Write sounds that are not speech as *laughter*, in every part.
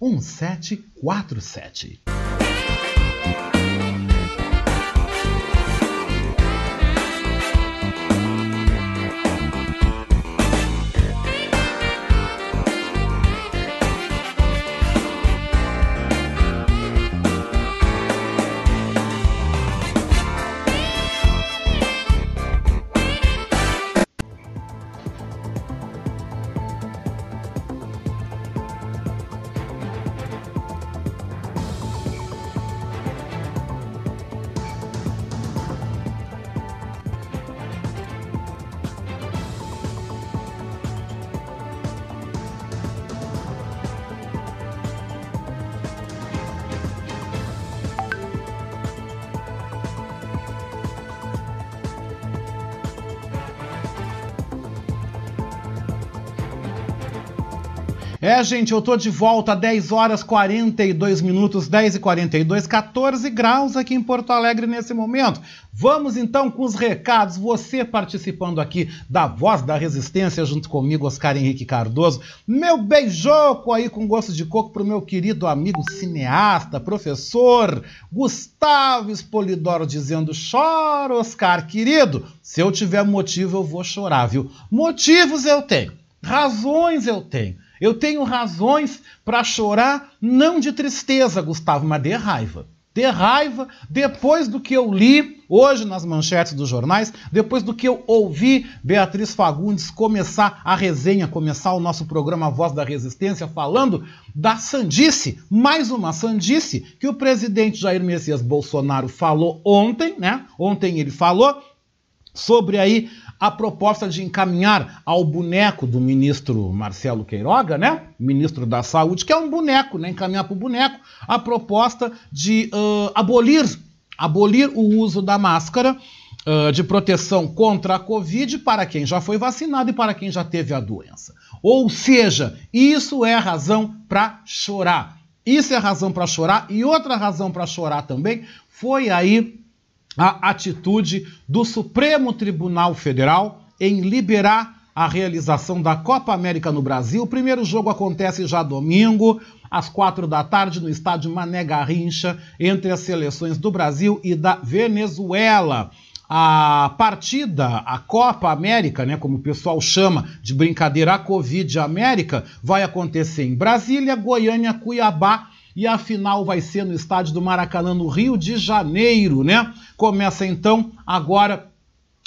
1747. Gente, eu tô de volta, 10 horas 42 minutos, 10 e 42, 14 graus aqui em Porto Alegre nesse momento. Vamos então com os recados. Você participando aqui da Voz da Resistência junto comigo, Oscar Henrique Cardoso. Meu beijoco aí com gosto de coco pro meu querido amigo cineasta, professor Gustavo Espolidoro dizendo: chora, Oscar, querido. Se eu tiver motivo, eu vou chorar, viu? Motivos eu tenho, razões eu tenho. Eu tenho razões para chorar, não de tristeza, Gustavo, mas de raiva. De raiva, depois do que eu li hoje nas manchetes dos jornais, depois do que eu ouvi Beatriz Fagundes começar a resenha, começar o nosso programa Voz da Resistência, falando da sandice, mais uma sandice, que o presidente Jair Messias Bolsonaro falou ontem, né? Ontem ele falou sobre aí a proposta de encaminhar ao boneco do ministro Marcelo Queiroga, né? Ministro da Saúde, que é um boneco, né? Encaminhar para o boneco a proposta de uh, abolir, abolir o uso da máscara uh, de proteção contra a Covid para quem já foi vacinado e para quem já teve a doença. Ou seja, isso é razão para chorar. Isso é razão para chorar. E outra razão para chorar também foi aí a atitude do Supremo Tribunal Federal em liberar a realização da Copa América no Brasil. O primeiro jogo acontece já domingo, às quatro da tarde, no estádio Mané Garrincha, entre as seleções do Brasil e da Venezuela. A partida, a Copa América, né, como o pessoal chama de brincadeira, a Covid América, vai acontecer em Brasília, Goiânia, Cuiabá e a final vai ser no estádio do Maracanã, no Rio de Janeiro, né? Começa então agora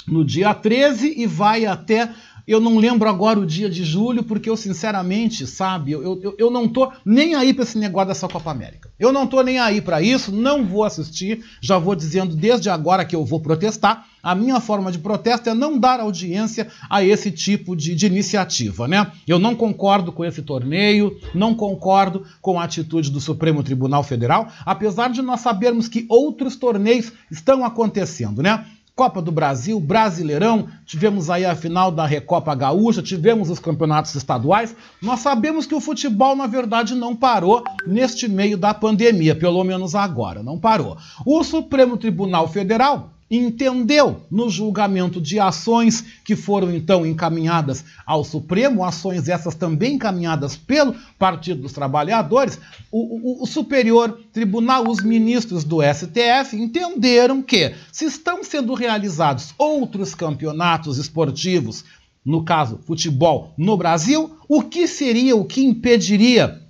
no dia 13 e vai até eu não lembro agora o dia de julho, porque eu, sinceramente, sabe, eu, eu, eu não tô nem aí para esse negócio dessa Copa América. Eu não tô nem aí para isso, não vou assistir, já vou dizendo desde agora que eu vou protestar. A minha forma de protesto é não dar audiência a esse tipo de, de, iniciativa, né? Eu não concordo com esse torneio, não concordo com a atitude do Supremo Tribunal Federal, apesar de nós sabermos que outros torneios estão acontecendo, né? Copa do Brasil, Brasileirão, tivemos aí a final da Recopa Gaúcha, tivemos os campeonatos estaduais. Nós sabemos que o futebol, na verdade, não parou neste meio da pandemia, pelo menos agora, não parou. O Supremo Tribunal Federal entendeu no julgamento de ações que foram então encaminhadas ao Supremo, ações essas também encaminhadas pelo Partido dos Trabalhadores, o, o, o, Superior Tribunal, os ministros do STF entenderam que se estão sendo realizados outros campeonatos esportivos, no caso futebol, no Brasil, o que seria, o que impediria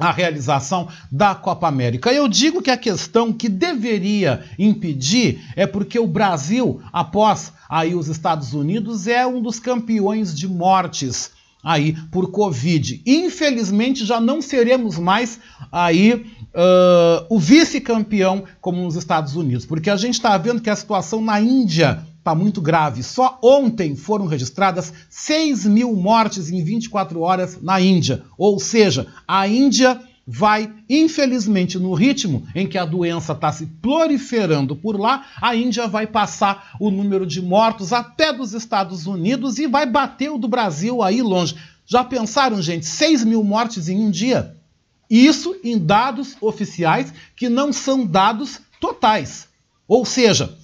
a realização da Copa América. Eu digo que a questão que deveria impedir é porque o Brasil, após aí os Estados Unidos, é um dos campeões de mortes aí por Covid. Infelizmente já não seremos mais aí uh, o vice-campeão como nos Estados Unidos, porque a gente está vendo que a situação na Índia está muito grave. Só ontem foram registradas 6 mil mortes em 24 horas na Índia. Ou seja, a Índia vai, infelizmente, no ritmo em que a doença está se proliferando por lá, a Índia vai passar o número de mortos até dos Estados Unidos e vai bater o do Brasil aí longe. Já pensaram, gente, 6 mil mortes em um dia? Isso em dados oficiais que não são dados totais. Ou seja,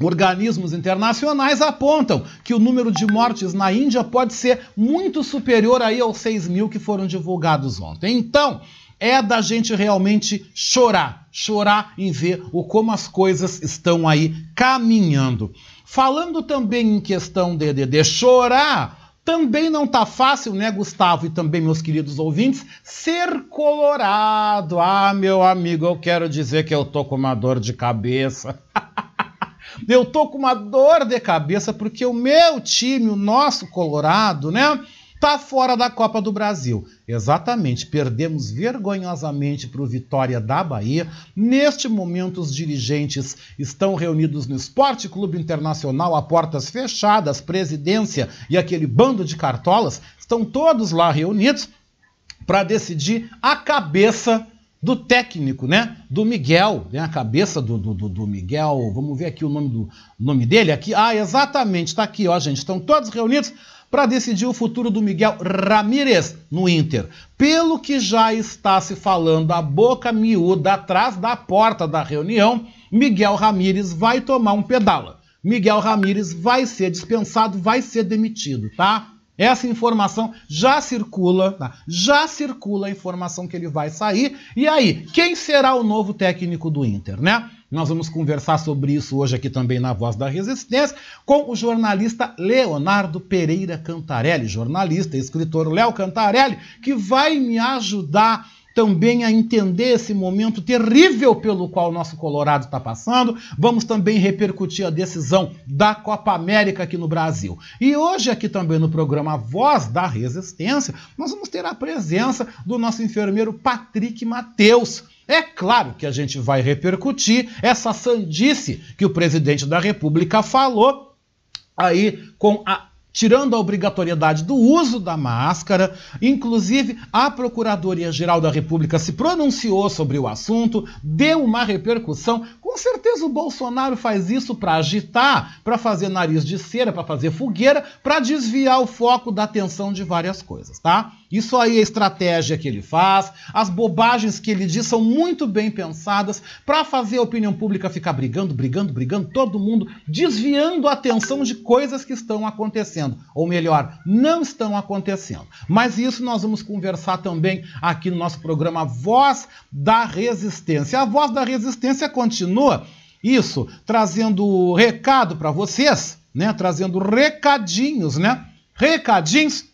Organismos internacionais apontam que o número de mortes na Índia pode ser muito superior aí aos 6 mil que foram divulgados ontem. Então, é da gente realmente chorar, chorar em ver o como as coisas estão aí caminhando. Falando também em questão de, de, de chorar, também não tá fácil, né, Gustavo e também meus queridos ouvintes, ser colorado. Ah, meu amigo, eu quero dizer que eu tô com uma dor de cabeça. *laughs* Eu tô com uma dor de cabeça porque o meu time, o nosso Colorado, né? Tá fora da Copa do Brasil. Exatamente, perdemos vergonhosamente para o Vitória da Bahia. Neste momento, os dirigentes estão reunidos no Esporte Clube Internacional a portas fechadas, presidência e aquele bando de cartolas estão todos lá reunidos para decidir a cabeça do técnico, né? Do Miguel, né? A cabeça do, do, do Miguel. Vamos ver aqui o nome do nome dele aqui. Ah, exatamente, está aqui, ó, gente. Estão todos reunidos para decidir o futuro do Miguel Ramírez no Inter. Pelo que já está se falando a boca miúda atrás da porta da reunião, Miguel Ramírez vai tomar um pedala. Miguel Ramírez vai ser dispensado, vai ser demitido, tá? Essa informação já circula, tá? já circula a informação que ele vai sair. E aí, quem será o novo técnico do Inter, né? Nós vamos conversar sobre isso hoje aqui também na Voz da Resistência com o jornalista Leonardo Pereira Cantarelli, jornalista escritor Léo Cantarelli, que vai me ajudar também a entender esse momento terrível pelo qual o nosso Colorado está passando. Vamos também repercutir a decisão da Copa América aqui no Brasil. E hoje, aqui também no programa Voz da Resistência, nós vamos ter a presença do nosso enfermeiro Patrick Mateus. É claro que a gente vai repercutir essa sandice que o presidente da República falou aí com a tirando a obrigatoriedade do uso da máscara. Inclusive, a Procuradoria-Geral da República se pronunciou sobre o assunto, deu uma repercussão. Com certeza o Bolsonaro faz isso para agitar, para fazer nariz de cera, para fazer fogueira, para desviar o foco da atenção de várias coisas, tá? Isso aí é a estratégia que ele faz, as bobagens que ele diz são muito bem pensadas para fazer a opinião pública ficar brigando, brigando, brigando, todo mundo desviando a atenção de coisas que estão acontecendo, ou melhor, não estão acontecendo. Mas isso nós vamos conversar também aqui no nosso programa Voz da Resistência. A Voz da Resistência continua isso, trazendo recado para vocês, né? Trazendo recadinhos, né? Recadinhos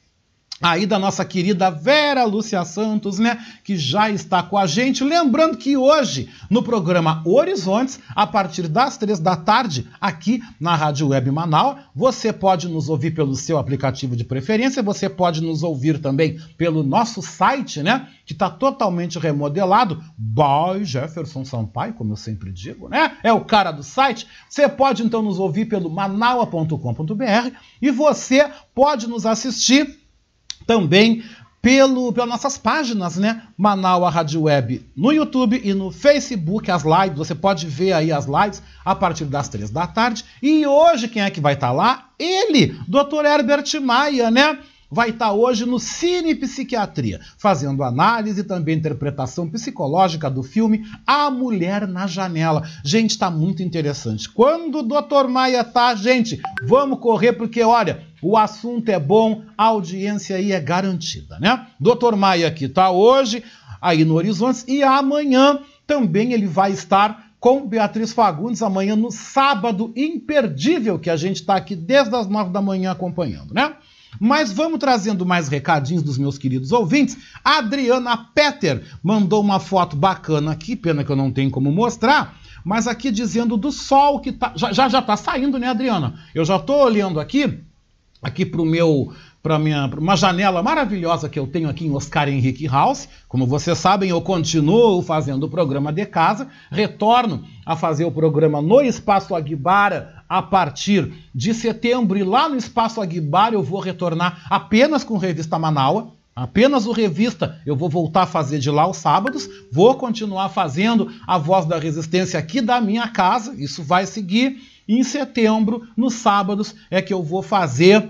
aí da nossa querida Vera Lúcia Santos, né, que já está com a gente. Lembrando que hoje, no programa Horizontes, a partir das três da tarde, aqui na Rádio Web Manaus, você pode nos ouvir pelo seu aplicativo de preferência, você pode nos ouvir também pelo nosso site, né, que está totalmente remodelado, by Jefferson Sampaio, como eu sempre digo, né, é o cara do site. Você pode então nos ouvir pelo manaua.com.br e você pode nos assistir também pelo, pelas nossas páginas, né? Manaua Rádio Web no YouTube e no Facebook, as lives. Você pode ver aí as lives a partir das três da tarde. E hoje, quem é que vai estar tá lá? Ele, Dr. Herbert Maia, né? Vai estar hoje no Cine Psiquiatria, fazendo análise e também interpretação psicológica do filme A Mulher na Janela. Gente, está muito interessante. Quando o Dr. Maia tá, gente, vamos correr porque olha, o assunto é bom, a audiência aí é garantida, né? Dr. Maia aqui tá hoje aí no Horizontes e amanhã também ele vai estar com Beatriz Fagundes amanhã no sábado imperdível que a gente está aqui desde as nove da manhã acompanhando, né? Mas vamos trazendo mais recadinhos dos meus queridos ouvintes. A Adriana Petter mandou uma foto bacana aqui, pena que eu não tenho como mostrar, mas aqui dizendo do sol que tá, já já está saindo, né, Adriana? Eu já estou olhando aqui, aqui para o meu para uma janela maravilhosa que eu tenho aqui em Oscar Henrique House. Como vocês sabem, eu continuo fazendo o programa de casa, retorno a fazer o programa no Espaço Aguibara a partir de setembro e lá no Espaço Aguibara eu vou retornar apenas com Revista Manaua. Apenas o Revista eu vou voltar a fazer de lá aos sábados, vou continuar fazendo a Voz da Resistência aqui da minha casa, isso vai seguir. Em setembro, nos sábados, é que eu vou fazer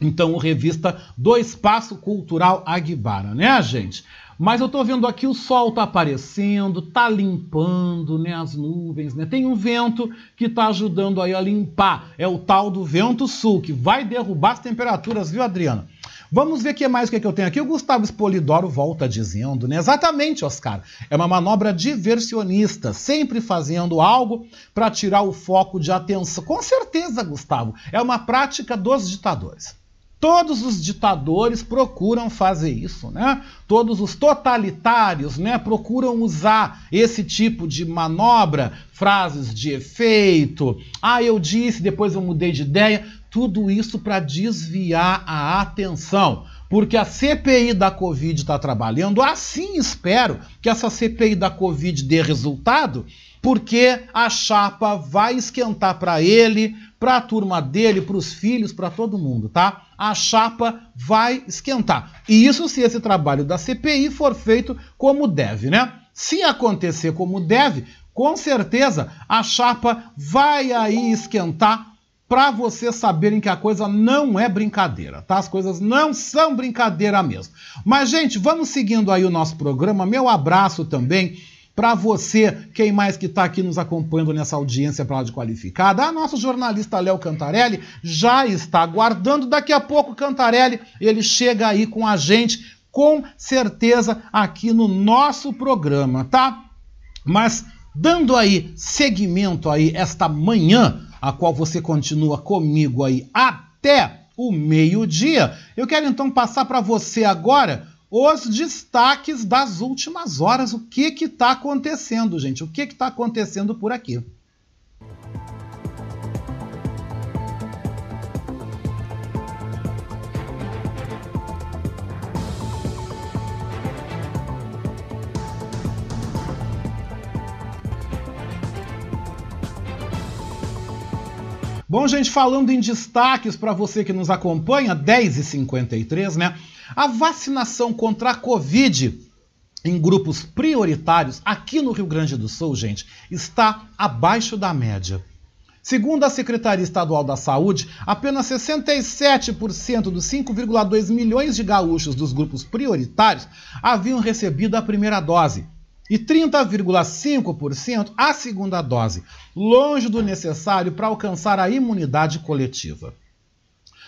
então o revista do Espaço Cultural Aguibara, né, gente? Mas eu tô vendo aqui o sol tá aparecendo, tá limpando, né, as nuvens, né? Tem um vento que tá ajudando aí a limpar. É o tal do vento sul que vai derrubar as temperaturas, viu, Adriana? Vamos ver o que mais que, é que eu tenho aqui. O Gustavo Espolidoro volta dizendo, né? Exatamente, Oscar. É uma manobra diversionista, sempre fazendo algo para tirar o foco de atenção. Com certeza, Gustavo. É uma prática dos ditadores. Todos os ditadores procuram fazer isso, né? Todos os totalitários, né, procuram usar esse tipo de manobra, frases de efeito. Ah, eu disse, depois eu mudei de ideia. Tudo isso para desviar a atenção porque a CPI da Covid está trabalhando. Assim espero que essa CPI da Covid dê resultado, porque a chapa vai esquentar para ele, para a turma dele, para os filhos, para todo mundo, tá? A chapa vai esquentar. E isso se esse trabalho da CPI for feito como deve, né? Se acontecer como deve, com certeza a chapa vai aí esquentar para vocês saberem que a coisa não é brincadeira, tá? As coisas não são brincadeira mesmo. Mas, gente, vamos seguindo aí o nosso programa. Meu abraço também para você, quem mais que está aqui nos acompanhando nessa audiência para lá de qualificada, a nossa jornalista Léo Cantarelli já está aguardando. Daqui a pouco, Cantarelli, ele chega aí com a gente, com certeza, aqui no nosso programa, tá? Mas dando aí seguimento aí esta manhã, a qual você continua comigo aí até o meio-dia, eu quero então passar para você agora os destaques das últimas horas. O que está acontecendo, gente? O que está acontecendo por aqui? Bom, gente, falando em destaques para você que nos acompanha, 10h53, né? A vacinação contra a Covid em grupos prioritários aqui no Rio Grande do Sul, gente, está abaixo da média. Segundo a Secretaria Estadual da Saúde, apenas 67% dos 5,2 milhões de gaúchos dos grupos prioritários haviam recebido a primeira dose e 30,5% a segunda dose, longe do necessário para alcançar a imunidade coletiva.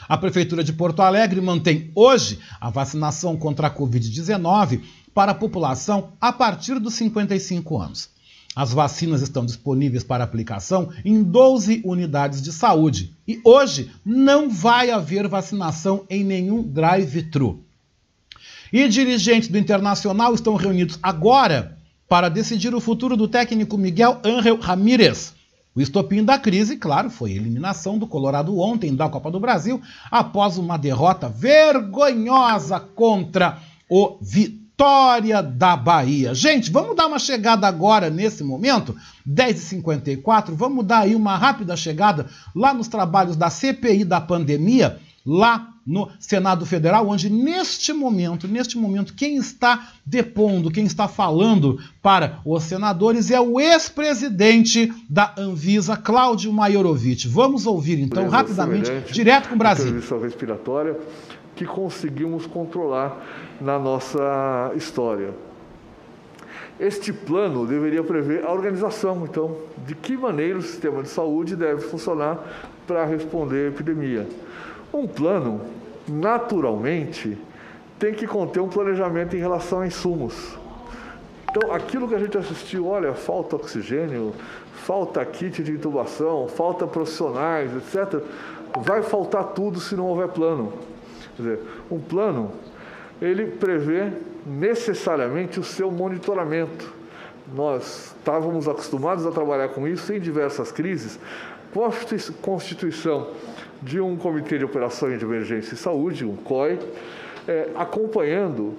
A Prefeitura de Porto Alegre mantém hoje a vacinação contra a Covid-19 para a população a partir dos 55 anos. As vacinas estão disponíveis para aplicação em 12 unidades de saúde e hoje não vai haver vacinação em nenhum drive-thru. E dirigentes do Internacional estão reunidos agora para decidir o futuro do técnico Miguel Ángel Ramírez. O estopim da crise, claro, foi a eliminação do Colorado ontem da Copa do Brasil, após uma derrota vergonhosa contra o Vitória da Bahia. Gente, vamos dar uma chegada agora nesse momento, 10h54, vamos dar aí uma rápida chegada lá nos trabalhos da CPI da pandemia, lá no Senado Federal, onde neste momento, neste momento, quem está depondo, quem está falando para os senadores é o ex-presidente da Anvisa, Cláudio Maiorovitch. Vamos ouvir então rapidamente, direto com o Brasil. Entrevista respiratória que conseguimos controlar na nossa história. Este plano deveria prever a organização, então, de que maneira o sistema de saúde deve funcionar para responder à epidemia. Um plano, naturalmente, tem que conter um planejamento em relação a insumos. Então, aquilo que a gente assistiu, olha, falta oxigênio, falta kit de intubação, falta profissionais, etc., vai faltar tudo se não houver plano. Quer dizer, um plano, ele prevê necessariamente o seu monitoramento. Nós estávamos acostumados a trabalhar com isso em diversas crises, constituição de um Comitê de Operações de Emergência e Saúde, um COI, é, acompanhando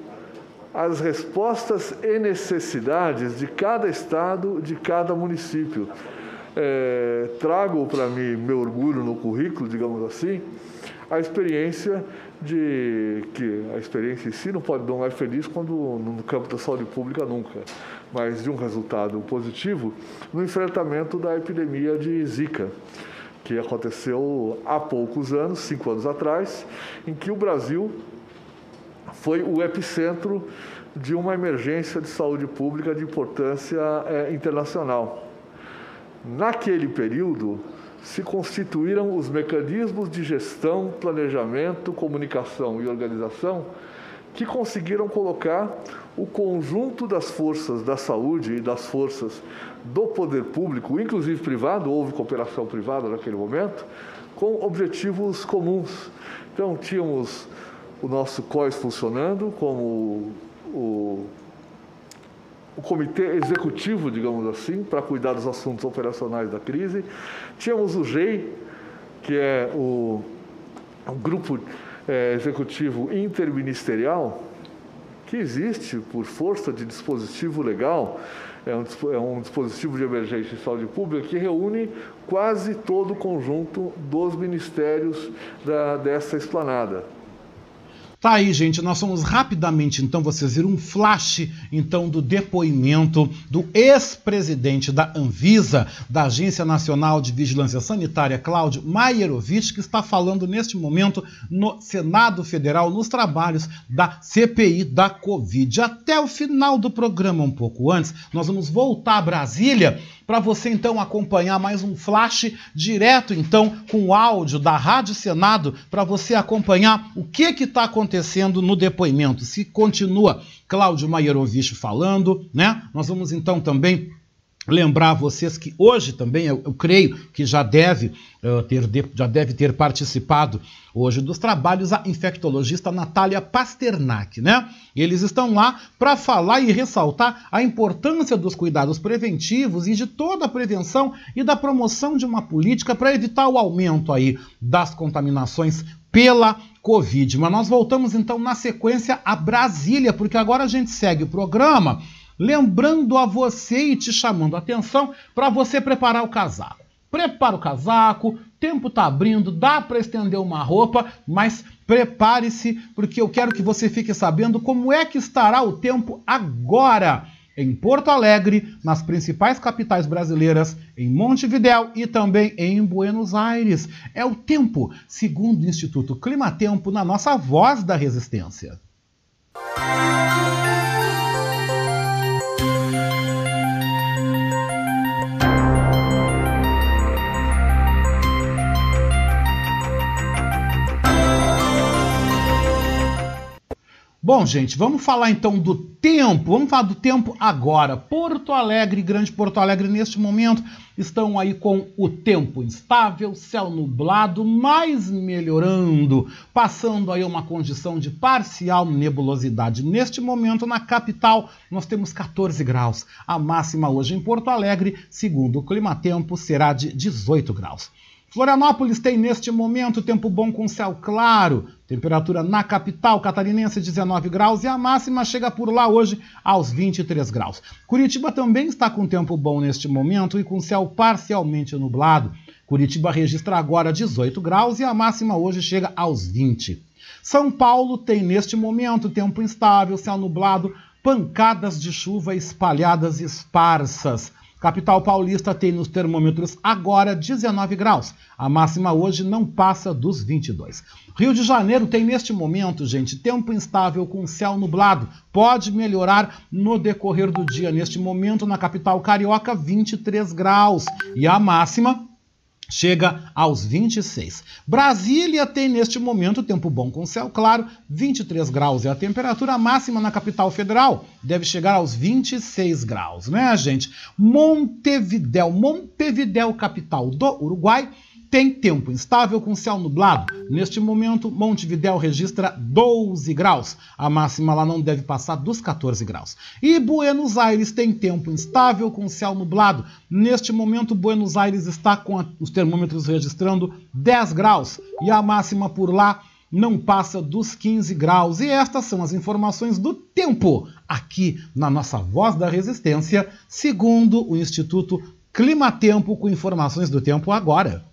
as respostas e necessidades de cada estado, de cada município. É, trago para mim meu orgulho no currículo, digamos assim, a experiência de que a experiência em si não pode não é feliz quando no campo da saúde pública nunca, mas de um resultado positivo no enfrentamento da epidemia de Zika que aconteceu há poucos anos, cinco anos atrás, em que o Brasil foi o epicentro de uma emergência de saúde pública de importância é, internacional. Naquele período, se constituíram os mecanismos de gestão, planejamento, comunicação e organização que conseguiram colocar o conjunto das forças da saúde e das forças do poder público, inclusive privado, houve cooperação privada naquele momento, com objetivos comuns. Então, tínhamos o nosso COIS funcionando como o, o comitê executivo, digamos assim, para cuidar dos assuntos operacionais da crise. Tínhamos o GEI, que é o, o grupo é, executivo interministerial, que existe por força de dispositivo legal, é um, é um dispositivo de emergência e saúde pública que reúne quase todo o conjunto dos ministérios da, dessa esplanada. Tá aí, gente, nós vamos rapidamente, então, vocês viram um flash, então, do depoimento do ex-presidente da Anvisa, da Agência Nacional de Vigilância Sanitária, Cláudio Maierovitch, que está falando neste momento no Senado Federal, nos trabalhos da CPI da Covid. Até o final do programa, um pouco antes, nós vamos voltar a Brasília para você então acompanhar mais um flash direto então com o áudio da Rádio Senado para você acompanhar o que que está acontecendo no depoimento. Se continua Cláudio Maierovich falando, né? Nós vamos então também lembrar a vocês que hoje também, eu, eu creio que já deve, uh, ter, já deve ter participado hoje dos trabalhos a infectologista Natália Pasternak, né? Eles estão lá para falar e ressaltar a importância dos cuidados preventivos e de toda a prevenção e da promoção de uma política para evitar o aumento aí das contaminações pela Covid. Mas nós voltamos então na sequência a Brasília, porque agora a gente segue o programa lembrando a você e te chamando a atenção para você preparar o casaco. Prepara o casaco, tempo está abrindo, dá para estender uma roupa, mas prepare-se porque eu quero que você fique sabendo como é que estará o tempo agora em Porto Alegre, nas principais capitais brasileiras, em Montevidéu e também em Buenos Aires. É o tempo, segundo o Instituto Climatempo, na nossa voz da resistência. Bom, gente, vamos falar então do tempo. Vamos falar do tempo agora. Porto Alegre, Grande Porto Alegre, neste momento, estão aí com o tempo instável, céu nublado, mas melhorando, passando aí uma condição de parcial nebulosidade. Neste momento, na capital, nós temos 14 graus. A máxima hoje em Porto Alegre, segundo o Climatempo, será de 18 graus. Florianópolis tem neste momento tempo bom com céu claro, temperatura na capital catarinense 19 graus e a máxima chega por lá hoje aos 23 graus. Curitiba também está com tempo bom neste momento e com céu parcialmente nublado. Curitiba registra agora 18 graus e a máxima hoje chega aos 20. São Paulo tem neste momento tempo instável, céu nublado, pancadas de chuva espalhadas esparsas. Capital paulista tem nos termômetros agora 19 graus. A máxima hoje não passa dos 22. Rio de Janeiro tem neste momento, gente, tempo instável com céu nublado. Pode melhorar no decorrer do dia. Neste momento, na capital carioca, 23 graus. E a máxima chega aos 26. Brasília tem neste momento tempo bom com céu claro, 23 graus é a temperatura máxima na capital federal, deve chegar aos 26 graus, né, gente? Montevidéu, Montevidéu, capital do Uruguai, tem tempo instável com céu nublado. Neste momento, Montevidéu registra 12 graus. A máxima lá não deve passar dos 14 graus. E Buenos Aires tem tempo instável com céu nublado. Neste momento, Buenos Aires está com a, os termômetros registrando 10 graus. E a máxima por lá não passa dos 15 graus. E estas são as informações do tempo aqui na nossa Voz da Resistência, segundo o Instituto Climatempo, com informações do tempo agora.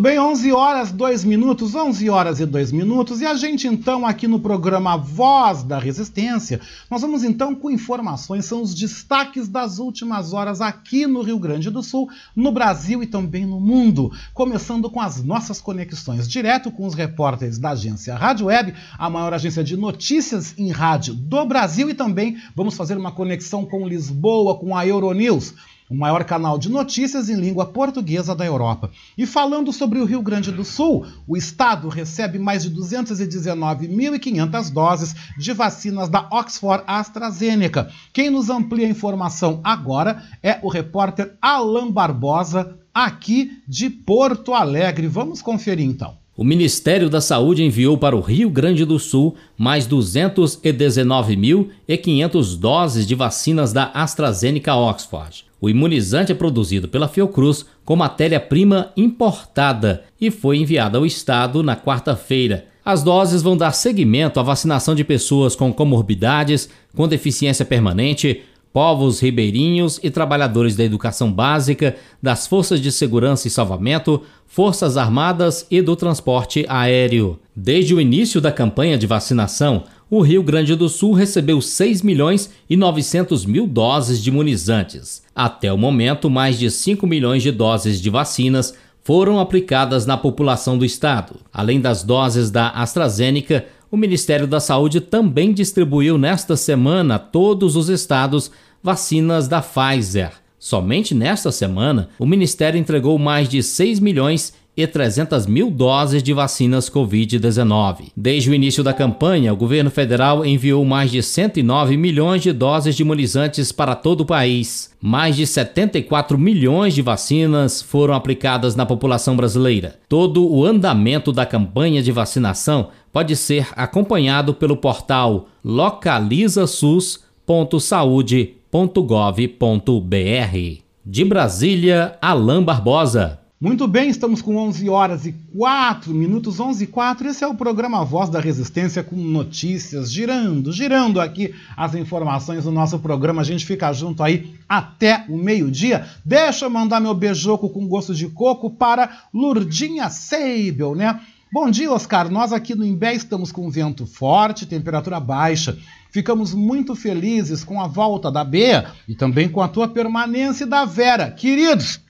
Muito bem, 11 horas 2 minutos, 11 horas e 2 minutos, e a gente então aqui no programa Voz da Resistência, nós vamos então com informações, são os destaques das últimas horas aqui no Rio Grande do Sul, no Brasil e também no mundo, começando com as nossas conexões direto com os repórteres da agência Rádio Web, a maior agência de notícias em rádio do Brasil, e também vamos fazer uma conexão com Lisboa, com a Euronews o maior canal de notícias em língua portuguesa da Europa. E falando sobre o Rio Grande do Sul, o estado recebe mais de 219.500 doses de vacinas da Oxford AstraZeneca. Quem nos amplia a informação agora é o repórter Alan Barbosa, aqui de Porto Alegre. Vamos conferir então. O Ministério da Saúde enviou para o Rio Grande do Sul mais 219.500 doses de vacinas da AstraZeneca Oxford. O imunizante é produzido pela Fiocruz com matéria-prima importada e foi enviado ao estado na quarta-feira. As doses vão dar seguimento à vacinação de pessoas com comorbidades, com deficiência permanente, povos ribeirinhos e trabalhadores da educação básica, das forças de segurança e salvamento, forças armadas e do transporte aéreo. Desde o início da campanha de vacinação, o Rio Grande do Sul recebeu 6 milhões e 900 mil doses de imunizantes. Até o momento, mais de 5 milhões de doses de vacinas foram aplicadas na população do estado. Além das doses da AstraZeneca, o Ministério da Saúde também distribuiu nesta semana a todos os estados vacinas da Pfizer. Somente nesta semana, o Ministério entregou mais de 6 milhões e 300 mil doses de vacinas Covid-19. Desde o início da campanha, o governo federal enviou mais de 109 milhões de doses de imunizantes para todo o país. Mais de 74 milhões de vacinas foram aplicadas na população brasileira. Todo o andamento da campanha de vacinação pode ser acompanhado pelo portal localizasus.saude.gov.br. De Brasília, Alain Barbosa. Muito bem, estamos com 11 horas e 4 minutos, 11 e 4. Esse é o programa Voz da Resistência com notícias, girando, girando aqui as informações do nosso programa. A gente fica junto aí até o meio-dia. Deixa eu mandar meu beijoco com gosto de coco para Lurdinha Seibel, né? Bom dia, Oscar. Nós aqui no Imbé estamos com vento forte, temperatura baixa. Ficamos muito felizes com a volta da Bea e também com a tua permanência da Vera. Queridos,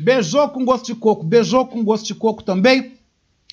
Beijou com gosto de coco, beijou com gosto de coco também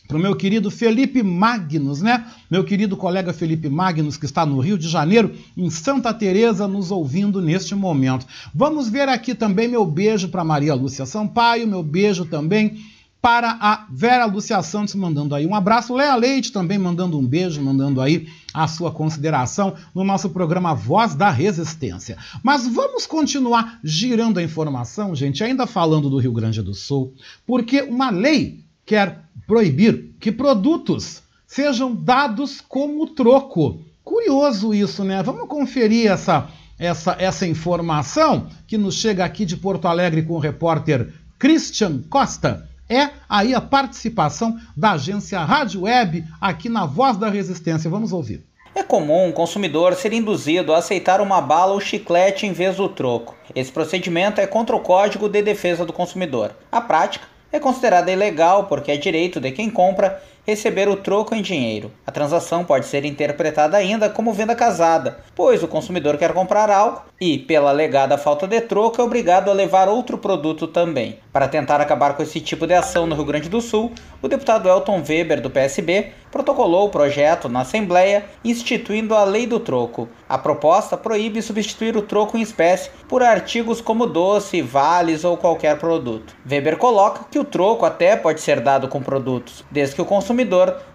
para o meu querido Felipe Magnus, né? Meu querido colega Felipe Magnus, que está no Rio de Janeiro, em Santa Teresa, nos ouvindo neste momento. Vamos ver aqui também meu beijo para Maria Lúcia Sampaio, meu beijo também para a Vera Lúcia Santos, mandando aí um abraço. Léa Leite também mandando um beijo, mandando aí a sua consideração no nosso programa Voz da Resistência. Mas vamos continuar girando a informação, gente, ainda falando do Rio Grande do Sul, porque uma lei quer proibir que produtos sejam dados como troco. Curioso isso, né? Vamos conferir essa, essa, essa informação que nos chega aqui de Porto Alegre com o repórter Christian Costa é aí a participação da agência Rádio Web aqui na Voz da Resistência. Vamos ouvir. É comum o consumidor ser induzido a aceitar uma bala ou chiclete em vez do troco. Esse procedimento é contra o Código de Defesa do Consumidor. A prática é considerada ilegal porque é direito de quem compra receber o troco em dinheiro. A transação pode ser interpretada ainda como venda casada, pois o consumidor quer comprar algo e, pela alegada falta de troco, é obrigado a levar outro produto também. Para tentar acabar com esse tipo de ação no Rio Grande do Sul, o deputado Elton Weber, do PSB, protocolou o projeto na Assembleia instituindo a Lei do Troco. A proposta proíbe substituir o troco em espécie por artigos como doce, vales ou qualquer produto. Weber coloca que o troco até pode ser dado com produtos, desde que o consumidor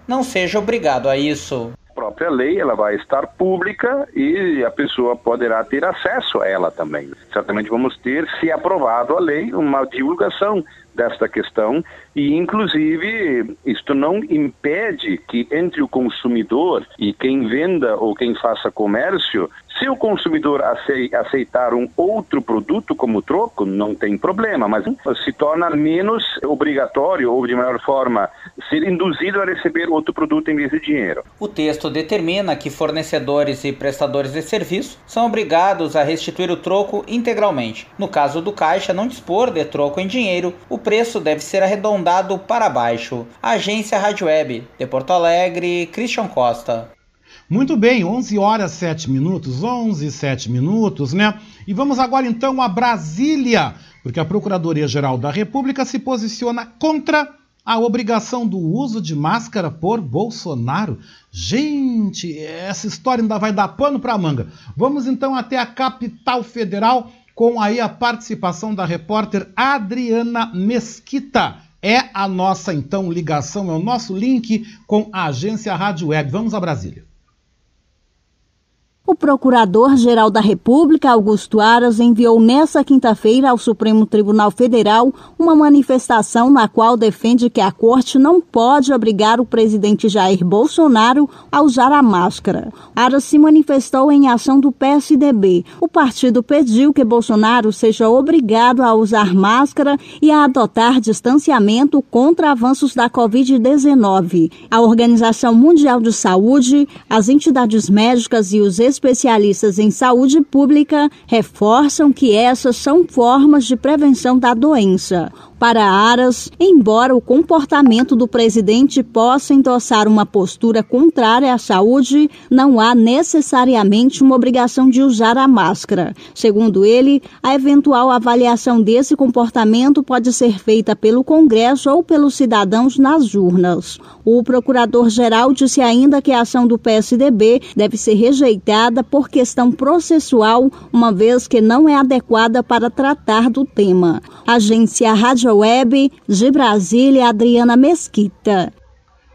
não seja obrigado a isso A própria lei ela vai estar pública e a pessoa poderá ter acesso a ela também. Certamente vamos ter, se aprovado a lei, uma divulgação desta questão e, inclusive, isto não impede que entre o consumidor e quem venda ou quem faça comércio, se o consumidor aceitar um outro produto como troco, não tem problema, mas se torna menos obrigatório ou, de maior forma, ser induzido a receber outro produto em vez de dinheiro. O texto determina que fornecedores e prestadores de serviço são obrigados a restituir o troco integralmente. No caso do caixa não dispor de troco em dinheiro, o preço deve ser arredondado para baixo. Agência Rádio Web, de Porto Alegre, Christian Costa. Muito bem, 11 horas 7 minutos, 11 e 7 minutos, né? E vamos agora então a Brasília, porque a Procuradoria-Geral da República se posiciona contra a obrigação do uso de máscara por Bolsonaro. Gente, essa história ainda vai dar pano para manga. Vamos então até a capital federal com aí a participação da repórter Adriana Mesquita. É a nossa então ligação, é o nosso link com a agência Rádio Web. Vamos a Brasília. O Procurador-Geral da República, Augusto Aras, enviou nesta quinta-feira ao Supremo Tribunal Federal uma manifestação na qual defende que a Corte não pode obrigar o presidente Jair Bolsonaro a usar a máscara. Aras se manifestou em ação do PSDB. O partido pediu que Bolsonaro seja obrigado a usar máscara e a adotar distanciamento contra avanços da Covid-19. A Organização Mundial de Saúde, as entidades médicas e os especialistas em saúde pública reforçam que essas são formas de prevenção da doença. Para Aras, embora o comportamento do presidente possa endossar uma postura contrária à saúde, não há necessariamente uma obrigação de usar a máscara. Segundo ele, a eventual avaliação desse comportamento pode ser feita pelo Congresso ou pelos cidadãos nas urnas. O procurador-geral disse ainda que a ação do PSDB deve ser rejeitada por questão processual, uma vez que não é adequada para tratar do tema. Agência Rádio Web, de Brasília, Adriana Mesquita.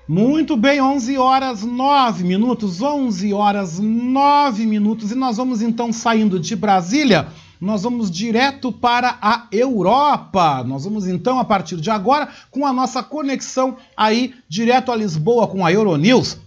Muito bem, 11 horas 9 minutos, 11 horas 9 minutos, e nós vamos então saindo de Brasília, nós vamos direto para a Europa. Nós vamos então, a partir de agora, com a nossa conexão aí direto a Lisboa com a Euronews.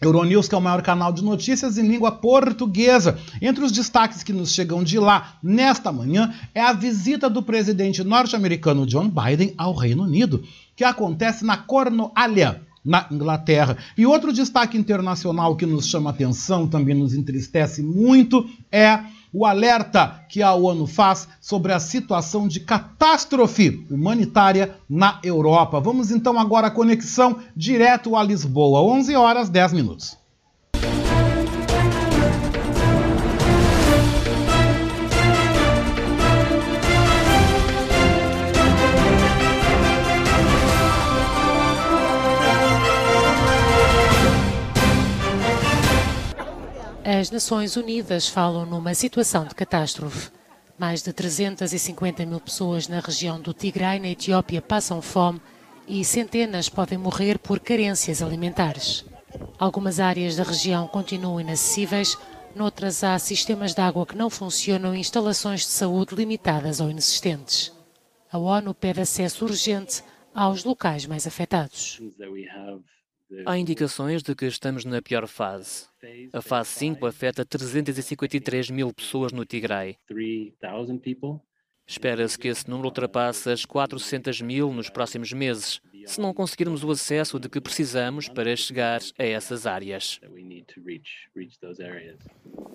Euronews, que é o maior canal de notícias em língua portuguesa. Entre os destaques que nos chegam de lá nesta manhã é a visita do presidente norte-americano John Biden ao Reino Unido, que acontece na Cornualha, na Inglaterra. E outro destaque internacional que nos chama atenção, também nos entristece muito, é o alerta que a ONU faz sobre a situação de catástrofe humanitária na Europa. Vamos então agora à conexão direto a Lisboa, 11 horas 10 minutos. As Nações Unidas falam numa situação de catástrofe. Mais de 350 mil pessoas na região do Tigray, na Etiópia, passam fome e centenas podem morrer por carências alimentares. Algumas áreas da região continuam inacessíveis, noutras há sistemas de água que não funcionam e instalações de saúde limitadas ou inexistentes. A ONU pede acesso urgente aos locais mais afetados. Há indicações de que estamos na pior fase. A fase 5 afeta 353 mil pessoas no Tigray. Espera-se que esse número ultrapasse as 400 mil nos próximos meses, se não conseguirmos o acesso de que precisamos para chegar a essas áreas.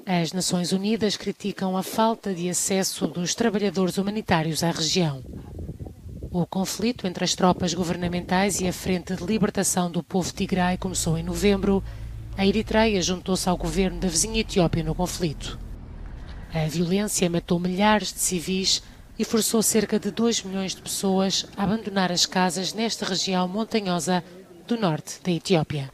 As Nações Unidas criticam a falta de acesso dos trabalhadores humanitários à região. O conflito entre as tropas governamentais e a Frente de Libertação do Povo Tigray começou em novembro. A Eritreia juntou-se ao governo da vizinha Etiópia no conflito. A violência matou milhares de civis e forçou cerca de 2 milhões de pessoas a abandonar as casas nesta região montanhosa do norte da Etiópia.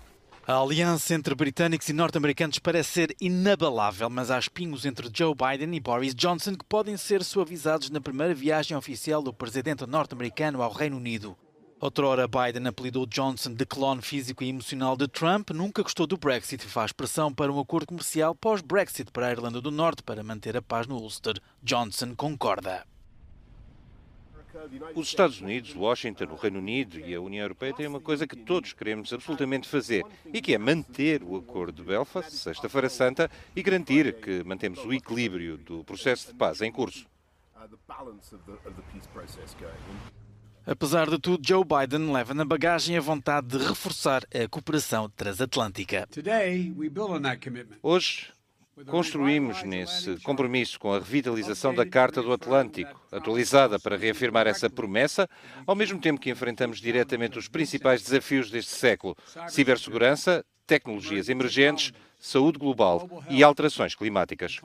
A aliança entre britânicos e norte-americanos parece ser inabalável, mas há espinhos entre Joe Biden e Boris Johnson que podem ser suavizados na primeira viagem oficial do presidente norte-americano ao Reino Unido. Outrora, Biden apelidou Johnson de clone físico e emocional de Trump, nunca gostou do Brexit e faz pressão para um acordo comercial pós-Brexit para a Irlanda do Norte para manter a paz no Ulster. Johnson concorda. Os Estados Unidos, Washington, o Reino Unido e a União Europeia têm uma coisa que todos queremos absolutamente fazer e que é manter o Acordo de Belfast, Sexta-feira Santa, e garantir que mantemos o equilíbrio do processo de paz em curso. Apesar de tudo, Joe Biden leva na bagagem a vontade de reforçar a cooperação transatlântica. Hoje, Construímos nesse compromisso com a revitalização da Carta do Atlântico, atualizada para reafirmar essa promessa, ao mesmo tempo que enfrentamos diretamente os principais desafios deste século: cibersegurança, tecnologias emergentes, saúde global e alterações climáticas.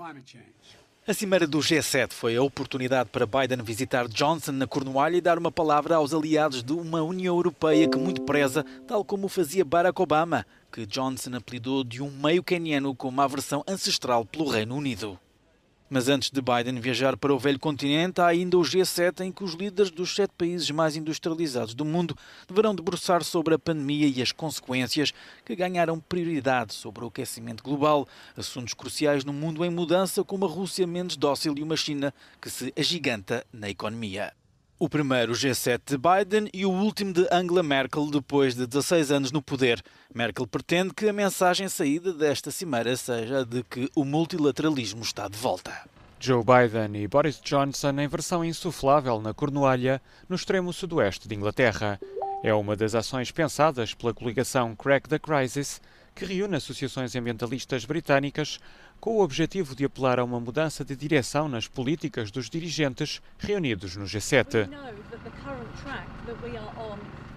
A cimeira do G7 foi a oportunidade para Biden visitar Johnson na Cornualha e dar uma palavra aos aliados de uma União Europeia que muito preza, tal como fazia Barack Obama, que Johnson apelidou de um meio caniano com uma aversão ancestral pelo Reino Unido. Mas antes de Biden viajar para o velho continente, há ainda o G7 em que os líderes dos sete países mais industrializados do mundo deverão debruçar sobre a pandemia e as consequências que ganharam prioridade sobre o aquecimento global, assuntos cruciais num mundo em mudança com uma Rússia menos dócil e uma China que se agiganta na economia. O primeiro G7 de Biden e o último de Angela Merkel depois de 16 anos no poder. Merkel pretende que a mensagem saída desta cimeira seja de que o multilateralismo está de volta. Joe Biden e Boris Johnson em versão insuflável na Cornualha, no extremo sudoeste de Inglaterra. É uma das ações pensadas pela coligação Crack the Crisis, que reúne associações ambientalistas britânicas com o objetivo de apelar a uma mudança de direção nas políticas dos dirigentes reunidos no G7.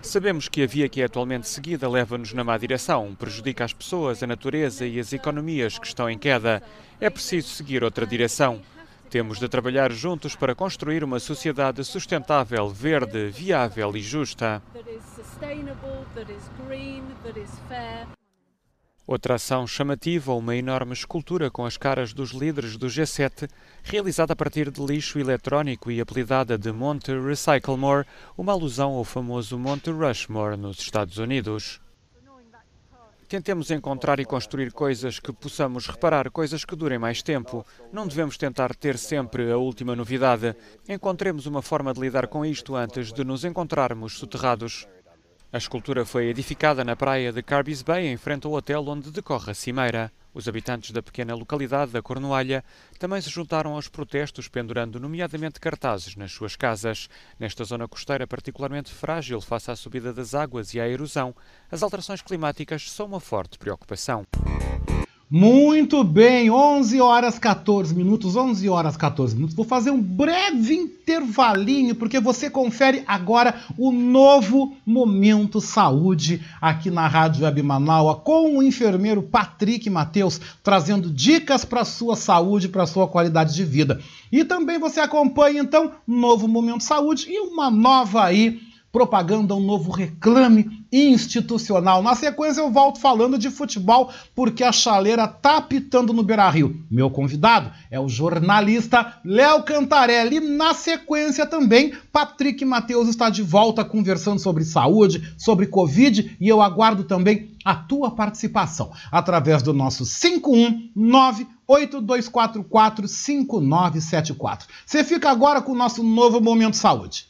Sabemos que a via que é atualmente seguida leva-nos na má direção, prejudica as pessoas, a natureza e as economias que estão em queda. É preciso seguir outra direção. Temos de trabalhar juntos para construir uma sociedade sustentável, verde, viável e justa. Outra ação chamativa, uma enorme escultura com as caras dos líderes do G7, realizada a partir de lixo eletrónico e apelidada de Monte Recyclemore, uma alusão ao famoso Monte Rushmore nos Estados Unidos. Tentemos encontrar e construir coisas que possamos reparar, coisas que durem mais tempo. Não devemos tentar ter sempre a última novidade. Encontremos uma forma de lidar com isto antes de nos encontrarmos soterrados. A escultura foi edificada na praia de Carbis Bay, em frente ao hotel onde decorre a cimeira. Os habitantes da pequena localidade da Cornualha também se juntaram aos protestos, pendurando nomeadamente cartazes nas suas casas. Nesta zona costeira particularmente frágil face à subida das águas e à erosão, as alterações climáticas são uma forte preocupação. Muito bem, 11 horas 14 minutos, 11 horas 14 minutos. Vou fazer um breve intervalinho, porque você confere agora o novo Momento Saúde aqui na Rádio Web Manaua, com o enfermeiro Patrick Mateus, trazendo dicas para sua saúde, para sua qualidade de vida. E também você acompanha, então, novo Momento Saúde e uma nova aí propaganda, um novo reclame institucional. Na sequência eu volto falando de futebol porque a chaleira tá apitando no Beira-Rio. Meu convidado é o jornalista Léo Cantarelli. Na sequência também, Patrick Matheus está de volta conversando sobre saúde, sobre Covid e eu aguardo também a tua participação através do nosso 519 8244 5974. Você fica agora com o nosso novo Momento Saúde.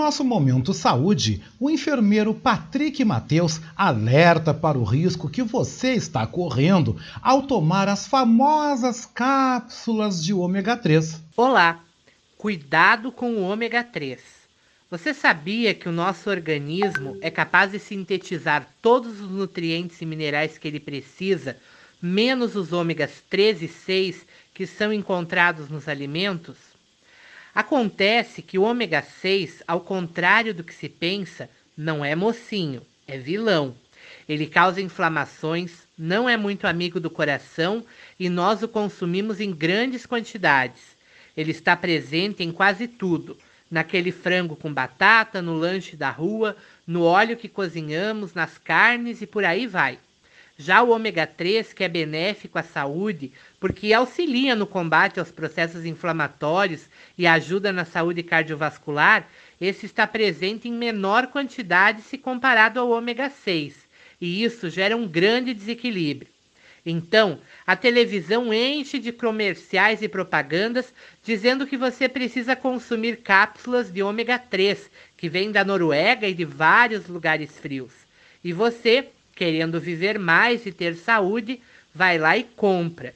Nosso Momento Saúde, o enfermeiro Patrick Mateus alerta para o risco que você está correndo ao tomar as famosas cápsulas de ômega 3. Olá, cuidado com o ômega 3. Você sabia que o nosso organismo é capaz de sintetizar todos os nutrientes e minerais que ele precisa, menos os ômegas 3 e 6 que são encontrados nos alimentos? Acontece que o ômega 6, ao contrário do que se pensa, não é mocinho, é vilão. Ele causa inflamações, não é muito amigo do coração e nós o consumimos em grandes quantidades. Ele está presente em quase tudo: naquele frango com batata, no lanche da rua, no óleo que cozinhamos, nas carnes e por aí vai. Já o ômega 3, que é benéfico à saúde, porque auxilia no combate aos processos inflamatórios e ajuda na saúde cardiovascular, esse está presente em menor quantidade se comparado ao ômega 6, e isso gera um grande desequilíbrio. Então, a televisão enche de comerciais e propagandas dizendo que você precisa consumir cápsulas de ômega 3, que vêm da Noruega e de vários lugares frios. E você querendo viver mais e ter saúde, vai lá e compra.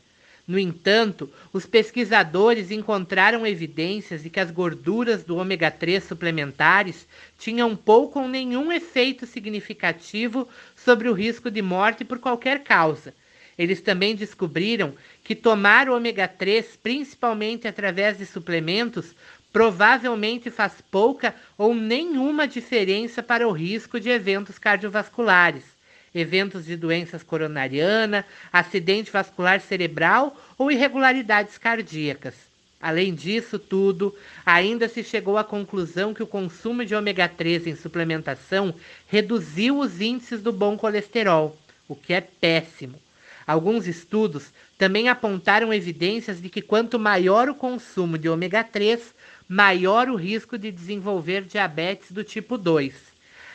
No entanto, os pesquisadores encontraram evidências de que as gorduras do ômega 3 suplementares tinham pouco ou nenhum efeito significativo sobre o risco de morte por qualquer causa. Eles também descobriram que tomar o ômega 3, principalmente através de suplementos, provavelmente faz pouca ou nenhuma diferença para o risco de eventos cardiovasculares eventos de doenças coronariana, acidente vascular cerebral ou irregularidades cardíacas. Além disso tudo, ainda se chegou à conclusão que o consumo de ômega 3 em suplementação reduziu os índices do bom colesterol, o que é péssimo. Alguns estudos também apontaram evidências de que quanto maior o consumo de ômega 3, maior o risco de desenvolver diabetes do tipo 2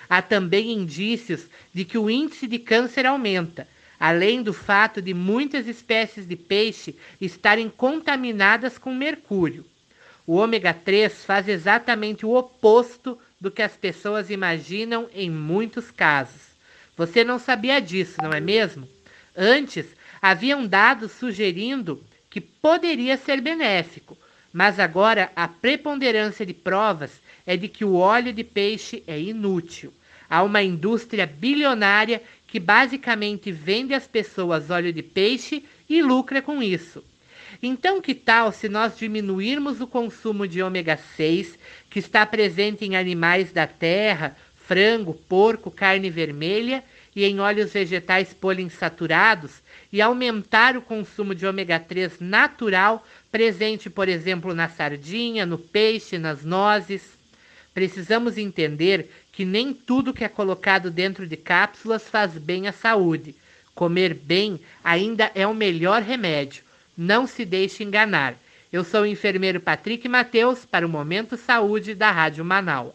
há também indícios de que o índice de câncer aumenta, além do fato de muitas espécies de peixe estarem contaminadas com mercúrio. O ômega 3 faz exatamente o oposto do que as pessoas imaginam em muitos casos. Você não sabia disso, não é mesmo? Antes, haviam dados sugerindo que poderia ser benéfico, mas agora a preponderância de provas é de que o óleo de peixe é inútil. Há uma indústria bilionária que basicamente vende às pessoas óleo de peixe e lucra com isso. Então, que tal se nós diminuirmos o consumo de ômega 6, que está presente em animais da terra, frango, porco, carne vermelha e em óleos vegetais poliinsaturados, e aumentar o consumo de ômega 3 natural, presente, por exemplo, na sardinha, no peixe, nas nozes? Precisamos entender que nem tudo que é colocado dentro de cápsulas faz bem à saúde. Comer bem ainda é o melhor remédio. Não se deixe enganar. Eu sou o enfermeiro Patrick Mateus para o Momento Saúde da Rádio Manaus.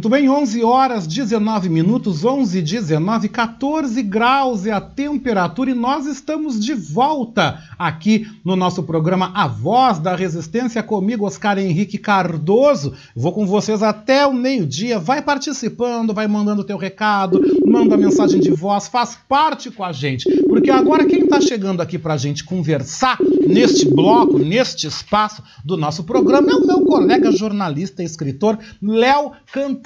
Muito bem, 11 horas 19 minutos, 11, 19, 14 graus é a temperatura e nós estamos de volta aqui no nosso programa A Voz da Resistência, comigo, Oscar Henrique Cardoso. Vou com vocês até o meio-dia. Vai participando, vai mandando teu recado, manda mensagem de voz, faz parte com a gente. Porque agora quem está chegando aqui para a gente conversar neste bloco, neste espaço do nosso programa, é o meu colega jornalista e escritor Léo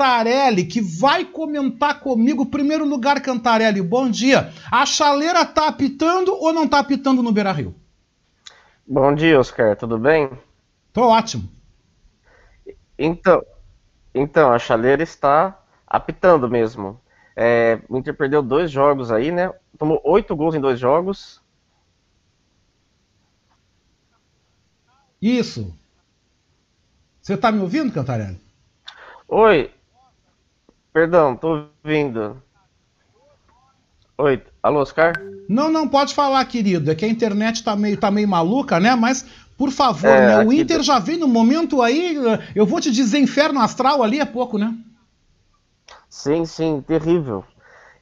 Cantarelli, que vai comentar comigo. Primeiro lugar, Cantarelli, bom dia. A chaleira tá apitando ou não tá apitando no Beira Rio? Bom dia, Oscar, tudo bem? Tô ótimo. Então, então a chaleira está apitando mesmo. É, o Inter perdeu dois jogos aí, né? Tomou oito gols em dois jogos. Isso. Você tá me ouvindo, Cantarelli? Oi. Perdão, tô ouvindo. Oi, alô, Oscar? Não, não, pode falar, querido. É que a internet tá meio, tá meio maluca, né? Mas, por favor, é, né? o Inter já vem no momento aí. Eu vou te dizer, inferno astral ali é pouco, né? Sim, sim, terrível.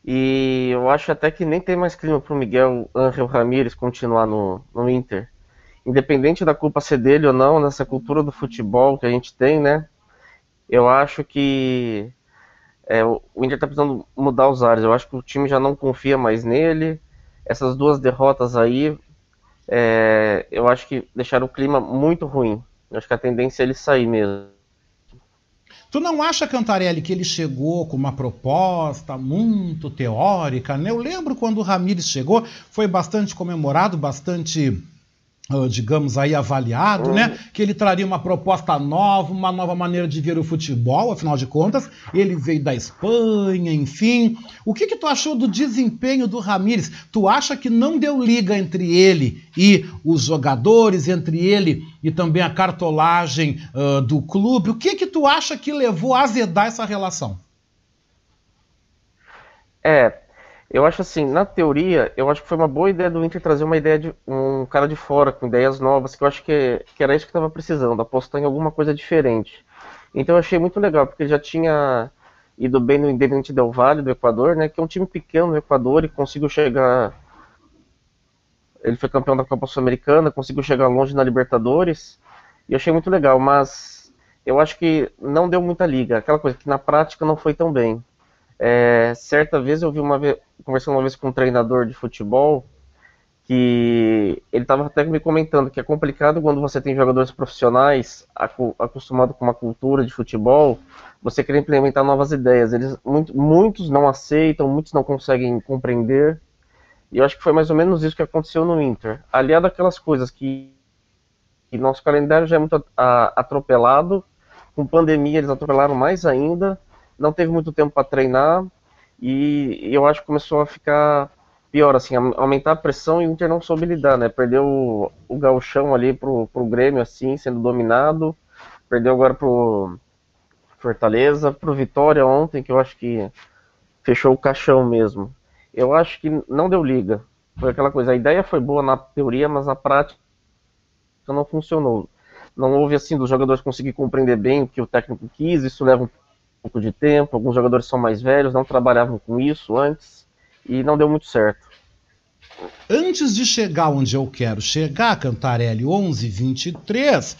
E eu acho até que nem tem mais clima pro Miguel Angel Ramírez continuar no, no Inter. Independente da culpa ser dele ou não, nessa cultura do futebol que a gente tem, né? Eu acho que é, o Inter tá precisando mudar os ares. Eu acho que o time já não confia mais nele. Essas duas derrotas aí, é, eu acho que deixaram o clima muito ruim. Eu acho que a tendência é ele sair mesmo. Tu não acha, Cantarelli, que ele chegou com uma proposta muito teórica? Né? Eu lembro quando o Ramires chegou, foi bastante comemorado, bastante digamos aí, avaliado, uhum. né? Que ele traria uma proposta nova, uma nova maneira de ver o futebol, afinal de contas, ele veio da Espanha, enfim. O que, que tu achou do desempenho do Ramires? Tu acha que não deu liga entre ele e os jogadores, entre ele e também a cartolagem uh, do clube? O que que tu acha que levou a azedar essa relação? É, eu acho assim, na teoria, eu acho que foi uma boa ideia do Inter trazer uma ideia de um cara de fora, com ideias novas, que eu acho que, que era isso que estava precisando, apostar em alguma coisa diferente. Então eu achei muito legal, porque ele já tinha ido bem no Independente Del Valle do Equador, né, que é um time pequeno no Equador e conseguiu chegar ele foi campeão da Copa Sul-Americana, conseguiu chegar longe na Libertadores, e eu achei muito legal, mas eu acho que não deu muita liga, aquela coisa que na prática não foi tão bem. É, certa vez eu vi uma vez, conversando uma vez com um treinador de futebol, que ele estava até me comentando que é complicado quando você tem jogadores profissionais acostumados com uma cultura de futebol, você quer implementar novas ideias. Eles muito, muitos não aceitam, muitos não conseguem compreender. E eu acho que foi mais ou menos isso que aconteceu no Inter. Aliado àquelas coisas que, que nosso calendário já é muito atropelado, com pandemia eles atropelaram mais ainda não teve muito tempo para treinar e eu acho que começou a ficar pior, assim, aumentar a pressão e o Inter não soube lidar, né? Perdeu o, o gauchão ali pro, pro Grêmio, assim, sendo dominado, perdeu agora pro Fortaleza, pro Vitória ontem, que eu acho que fechou o caixão mesmo. Eu acho que não deu liga. Foi aquela coisa, a ideia foi boa na teoria, mas a prática não funcionou. Não houve, assim, dos jogadores conseguir compreender bem o que o técnico quis, isso leva um pouco de tempo, alguns jogadores são mais velhos, não trabalhavam com isso antes e não deu muito certo. Antes de chegar onde eu quero chegar, Cantarelli 11:23,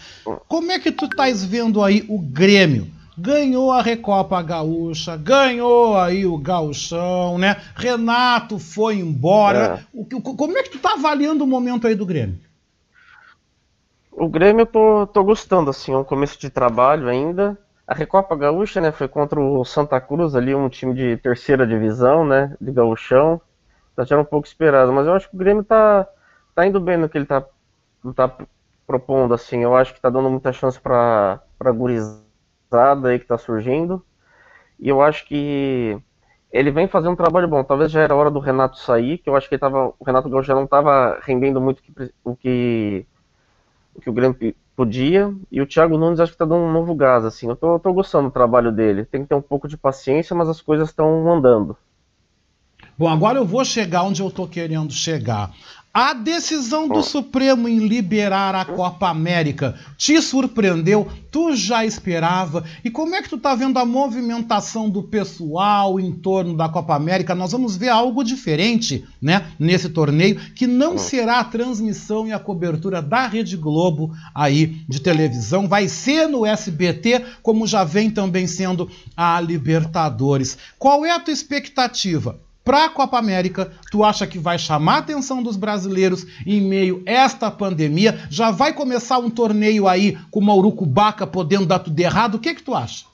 como é que tu estás vendo aí o Grêmio? Ganhou a Recopa Gaúcha, ganhou aí o Gauchão, né? Renato foi embora. É. O, como é que tu tá avaliando o momento aí do Grêmio? O Grêmio eu tô, tô gostando, assim, é um começo de trabalho ainda. A Recopa Gaúcha, né, foi contra o Santa Cruz ali, um time de terceira divisão, né, de gauchão. Tá já um pouco esperado, mas eu acho que o Grêmio tá, tá indo bem no que ele tá, tá propondo, assim. Eu acho que tá dando muita chance pra, pra gurizada aí que tá surgindo. E eu acho que ele vem fazendo um trabalho bom. Talvez já era hora do Renato sair, que eu acho que ele tava, o Renato Gaúcho já não tava rendendo muito o que, o que o Grêmio podia. E o Thiago Nunes acho que tá dando um novo gás, assim. Eu tô, tô gostando do trabalho dele. Tem que ter um pouco de paciência, mas as coisas estão andando. Bom, agora eu vou chegar onde eu tô querendo chegar. A decisão do Supremo em liberar a Copa América te surpreendeu? Tu já esperava? E como é que tu tá vendo a movimentação do pessoal em torno da Copa América? Nós vamos ver algo diferente, né, nesse torneio, que não será a transmissão e a cobertura da Rede Globo aí de televisão, vai ser no SBT, como já vem também sendo a Libertadores. Qual é a tua expectativa? Para a Copa América, tu acha que vai chamar a atenção dos brasileiros em meio a esta pandemia? Já vai começar um torneio aí com o Maurucubaca podendo dar tudo errado? O que que tu acha?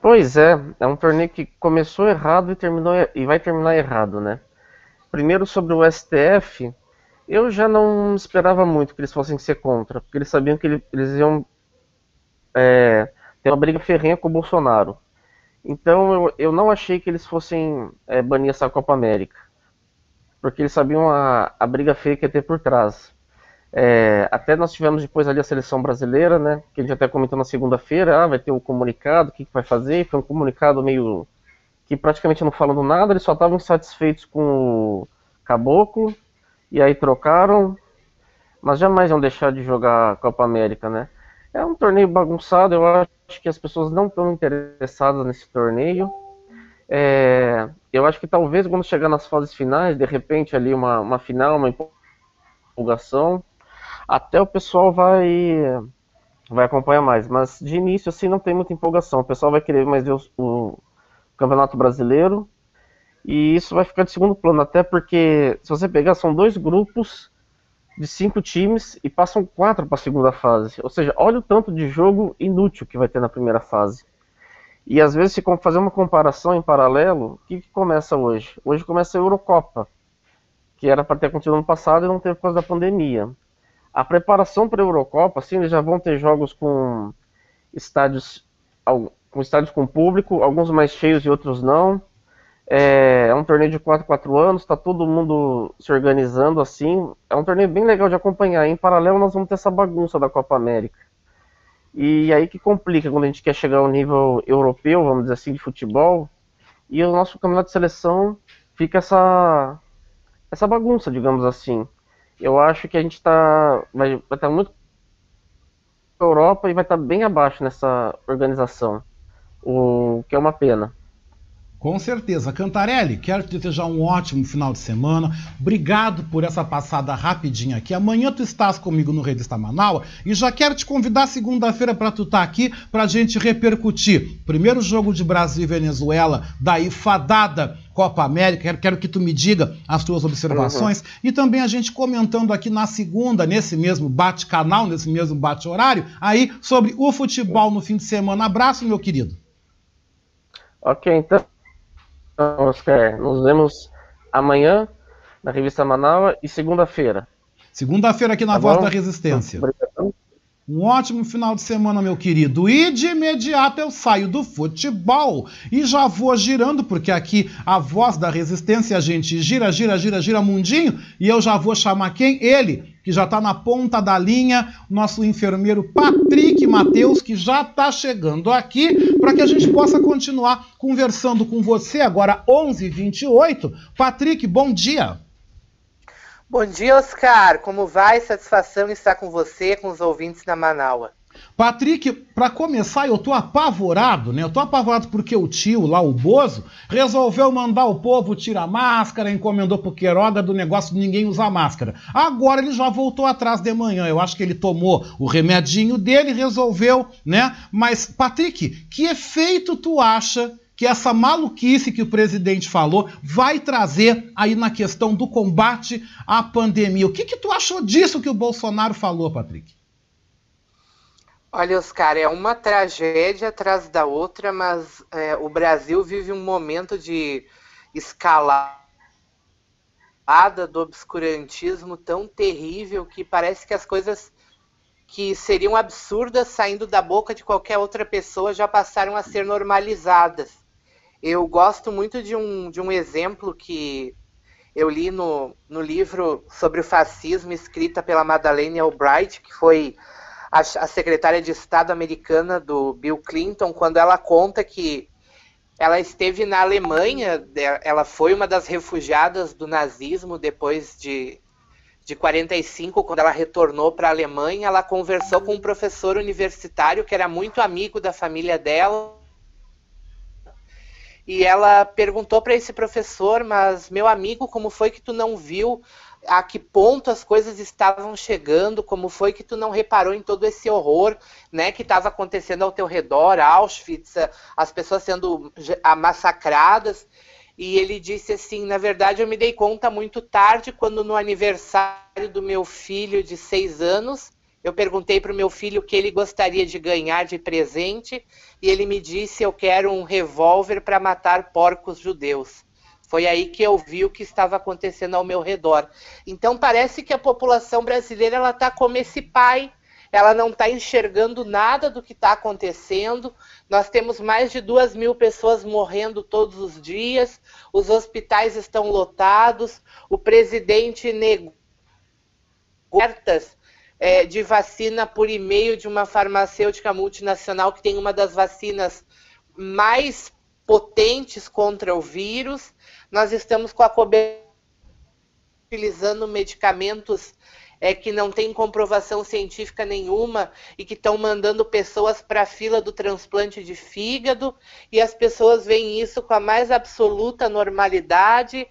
Pois é, é um torneio que começou errado e terminou e vai terminar errado, né? Primeiro sobre o STF, eu já não esperava muito que eles fossem ser contra, porque eles sabiam que eles iam é, ter uma briga ferrenha com o Bolsonaro. Então eu, eu não achei que eles fossem é, banir essa Copa América. Porque eles sabiam a, a briga feia que ia ter por trás. É, até nós tivemos depois ali a seleção brasileira, né? Que a gente até comentou na segunda-feira, ah, vai ter o um comunicado, o que, que vai fazer? Foi um comunicado meio que praticamente não falando nada, eles só estavam insatisfeitos com o Caboclo, e aí trocaram, mas jamais vão deixar de jogar a Copa América, né? É um torneio bagunçado, eu acho que as pessoas não estão interessadas nesse torneio. É, eu acho que talvez quando chegar nas fases finais, de repente ali uma, uma final, uma empolgação, até o pessoal vai vai acompanhar mais. Mas de início assim não tem muita empolgação. O pessoal vai querer mais ver o, o Campeonato Brasileiro e isso vai ficar de segundo plano, até porque se você pegar são dois grupos de cinco times e passam quatro para a segunda fase. Ou seja, olha o tanto de jogo inútil que vai ter na primeira fase. E às vezes, se fazer uma comparação em paralelo, o que, que começa hoje? Hoje começa a Eurocopa, que era para ter acontecido no passado e não teve por causa da pandemia. A preparação para a Eurocopa, sim, eles já vão ter jogos com estádios, com estádios com público, alguns mais cheios e outros não. É, é um torneio de 4 4 anos, está todo mundo se organizando assim. É um torneio bem legal de acompanhar. Em paralelo, nós vamos ter essa bagunça da Copa América. E aí que complica quando a gente quer chegar ao nível europeu, vamos dizer assim, de futebol. E o nosso campeonato de seleção fica essa, essa bagunça, digamos assim. Eu acho que a gente está vai estar tá muito Europa e vai estar tá bem abaixo nessa organização, o que é uma pena. Com certeza. Cantarelli, quero te desejar um ótimo final de semana. Obrigado por essa passada rapidinha aqui. Amanhã tu estás comigo no Revista Manaus e já quero te convidar segunda-feira para tu estar tá aqui para a gente repercutir. Primeiro jogo de Brasil e Venezuela, daí fadada Copa América. Quero, quero que tu me diga as tuas observações. Uhum. E também a gente comentando aqui na segunda, nesse mesmo bate-canal, nesse mesmo bate-horário, aí sobre o futebol no fim de semana. Abraço, meu querido. Ok, então. Oscar. Nos vemos amanhã na revista Manaus e segunda-feira. Segunda-feira aqui na tá Voz bom? da Resistência. Obrigado. Um ótimo final de semana, meu querido. E de imediato eu saio do futebol e já vou girando, porque aqui a voz da resistência a gente gira, gira, gira, gira mundinho. E eu já vou chamar quem? Ele, que já está na ponta da linha, nosso enfermeiro Patrick Matheus, que já está chegando aqui, para que a gente possa continuar conversando com você agora, 11h28. Patrick, bom dia. Bom dia, Oscar. Como vai? Satisfação estar com você, com os ouvintes da Manaua. Patrick, para começar, eu tô apavorado, né? Eu tô apavorado porque o tio lá, o Bozo, resolveu mandar o povo tirar máscara, encomendou pro Queiroga do negócio de ninguém usar máscara. Agora ele já voltou atrás de manhã. Eu acho que ele tomou o remedinho dele, resolveu, né? Mas, Patrick, que efeito tu acha que essa maluquice que o presidente falou vai trazer aí na questão do combate à pandemia. O que, que tu achou disso que o Bolsonaro falou, Patrick? Olha, Oscar, é uma tragédia atrás da outra, mas é, o Brasil vive um momento de escalada do obscurantismo tão terrível que parece que as coisas que seriam absurdas saindo da boca de qualquer outra pessoa já passaram a ser normalizadas. Eu gosto muito de um, de um exemplo que eu li no, no livro sobre o fascismo, escrita pela Madeleine Albright, que foi a, a secretária de Estado americana do Bill Clinton, quando ela conta que ela esteve na Alemanha, ela foi uma das refugiadas do nazismo depois de, de 45, quando ela retornou para a Alemanha, ela conversou com um professor universitário que era muito amigo da família dela. E ela perguntou para esse professor, mas meu amigo, como foi que tu não viu a que ponto as coisas estavam chegando, como foi que tu não reparou em todo esse horror, né, que estava acontecendo ao teu redor, Auschwitz, as pessoas sendo massacradas. E ele disse assim: na verdade, eu me dei conta muito tarde, quando no aniversário do meu filho de seis anos, eu perguntei para o meu filho o que ele gostaria de ganhar de presente, e ele me disse: eu quero um revólver para matar porcos judeus. Foi aí que eu vi o que estava acontecendo ao meu redor. Então parece que a população brasileira ela está como esse pai, ela não está enxergando nada do que está acontecendo. Nós temos mais de duas mil pessoas morrendo todos os dias, os hospitais estão lotados, o presidente negou é, de vacina por e-mail de uma farmacêutica multinacional que tem uma das vacinas mais potentes contra o vírus. Nós estamos com a cobertura utilizando medicamentos é, que não têm comprovação científica nenhuma e que estão mandando pessoas para a fila do transplante de fígado e as pessoas veem isso com a mais absoluta normalidade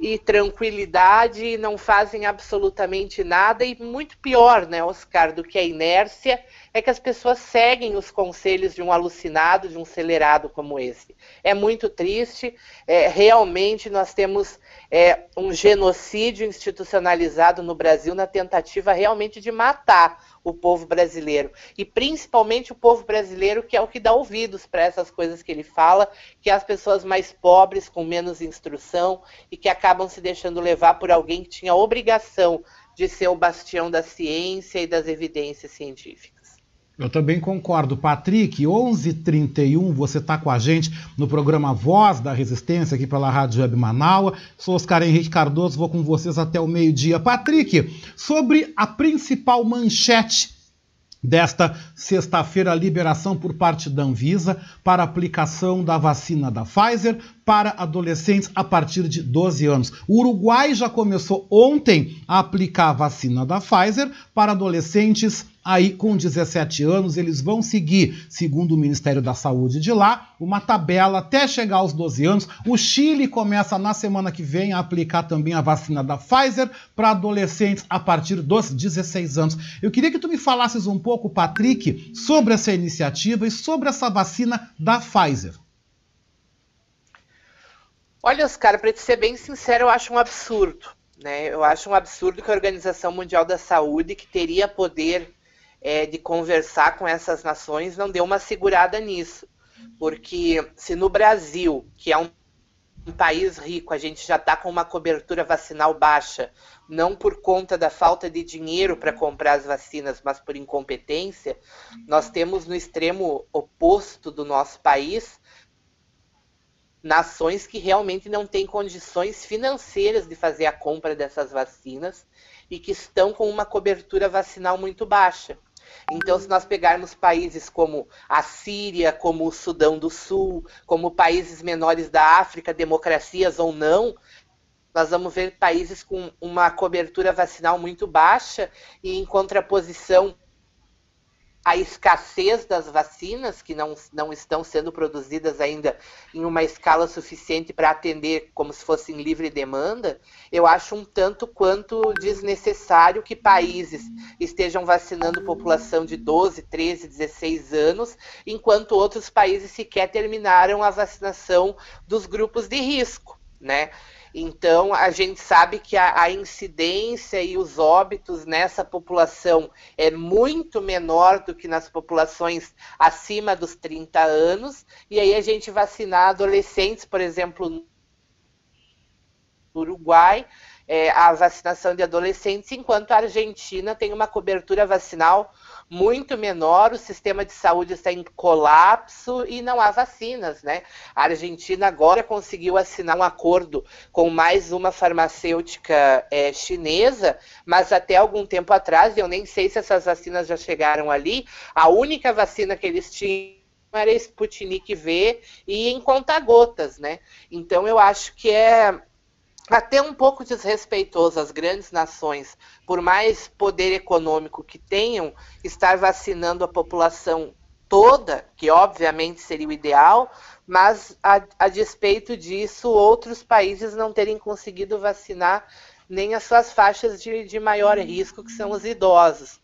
e tranquilidade e não fazem absolutamente nada e muito pior, né, Oscar, do que a inércia é que as pessoas seguem os conselhos de um alucinado, de um acelerado como esse. É muito triste, é, realmente nós temos é, um genocídio institucionalizado no Brasil na tentativa realmente de matar o povo brasileiro. E principalmente o povo brasileiro, que é o que dá ouvidos para essas coisas que ele fala, que é as pessoas mais pobres, com menos instrução e que acabam se deixando levar por alguém que tinha a obrigação de ser o bastião da ciência e das evidências científicas. Eu também concordo. Patrick, 11:31 você está com a gente no programa Voz da Resistência aqui pela Rádio Web Manaus. Sou Oscar Henrique Cardoso, vou com vocês até o meio-dia. Patrick, sobre a principal manchete desta sexta-feira, a liberação por parte da Anvisa para aplicação da vacina da Pfizer para adolescentes a partir de 12 anos. O Uruguai já começou ontem a aplicar a vacina da Pfizer para adolescentes aí com 17 anos, eles vão seguir, segundo o Ministério da Saúde de lá, uma tabela até chegar aos 12 anos. O Chile começa na semana que vem a aplicar também a vacina da Pfizer para adolescentes a partir dos 16 anos. Eu queria que tu me falasses um pouco, Patrick, sobre essa iniciativa e sobre essa vacina da Pfizer. Olha, Oscar, para te ser bem sincero, eu acho um absurdo. Né? Eu acho um absurdo que a Organização Mundial da Saúde, que teria poder é, de conversar com essas nações não deu uma segurada nisso. Porque se no Brasil, que é um, um país rico, a gente já está com uma cobertura vacinal baixa, não por conta da falta de dinheiro para comprar as vacinas, mas por incompetência, nós temos no extremo oposto do nosso país nações que realmente não têm condições financeiras de fazer a compra dessas vacinas e que estão com uma cobertura vacinal muito baixa. Então, se nós pegarmos países como a Síria, como o Sudão do Sul, como países menores da África, democracias ou não, nós vamos ver países com uma cobertura vacinal muito baixa e em contraposição a escassez das vacinas, que não, não estão sendo produzidas ainda em uma escala suficiente para atender como se fosse em livre demanda, eu acho um tanto quanto desnecessário que países estejam vacinando população de 12, 13, 16 anos, enquanto outros países sequer terminaram a vacinação dos grupos de risco, né? Então, a gente sabe que a, a, incidência e os óbitos nessa população é muito menor do que nas populações acima dos 30 anos, e aí a gente vacinar adolescentes, por exemplo, no Uruguai, é, a vacinação de adolescentes, enquanto a Argentina tem uma cobertura vacinal muito menor, o sistema de saúde está em colapso e não há vacinas, né? A Argentina agora conseguiu assinar um acordo com mais uma farmacêutica é, chinesa, mas até algum tempo atrás, eu nem sei se essas vacinas já chegaram ali, a única vacina que eles tinham era Sputnik V e em conta-gotas, né? Então eu acho que é até um pouco desrespeitoso as grandes nações, por mais poder econômico que tenham, estar vacinando a população toda, que obviamente seria o ideal, mas a, a despeito disso, outros países não terem conseguido vacinar nem as suas faixas de, de maior risco, que são os idosos.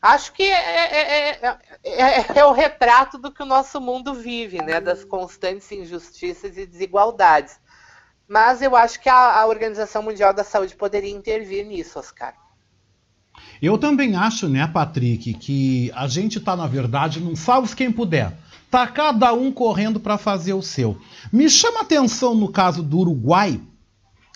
Acho que é, é, é, é, o retrato do que o nosso mundo vive, né? das constantes injustiças e desigualdades. Mas eu acho que a, a Organização Mundial da Saúde poderia intervir nisso, Oscar. Eu também acho, né, Patrick, que a gente está, na verdade, num salve quem puder. Tá cada um correndo para fazer o seu. Me chama atenção no caso do Uruguai,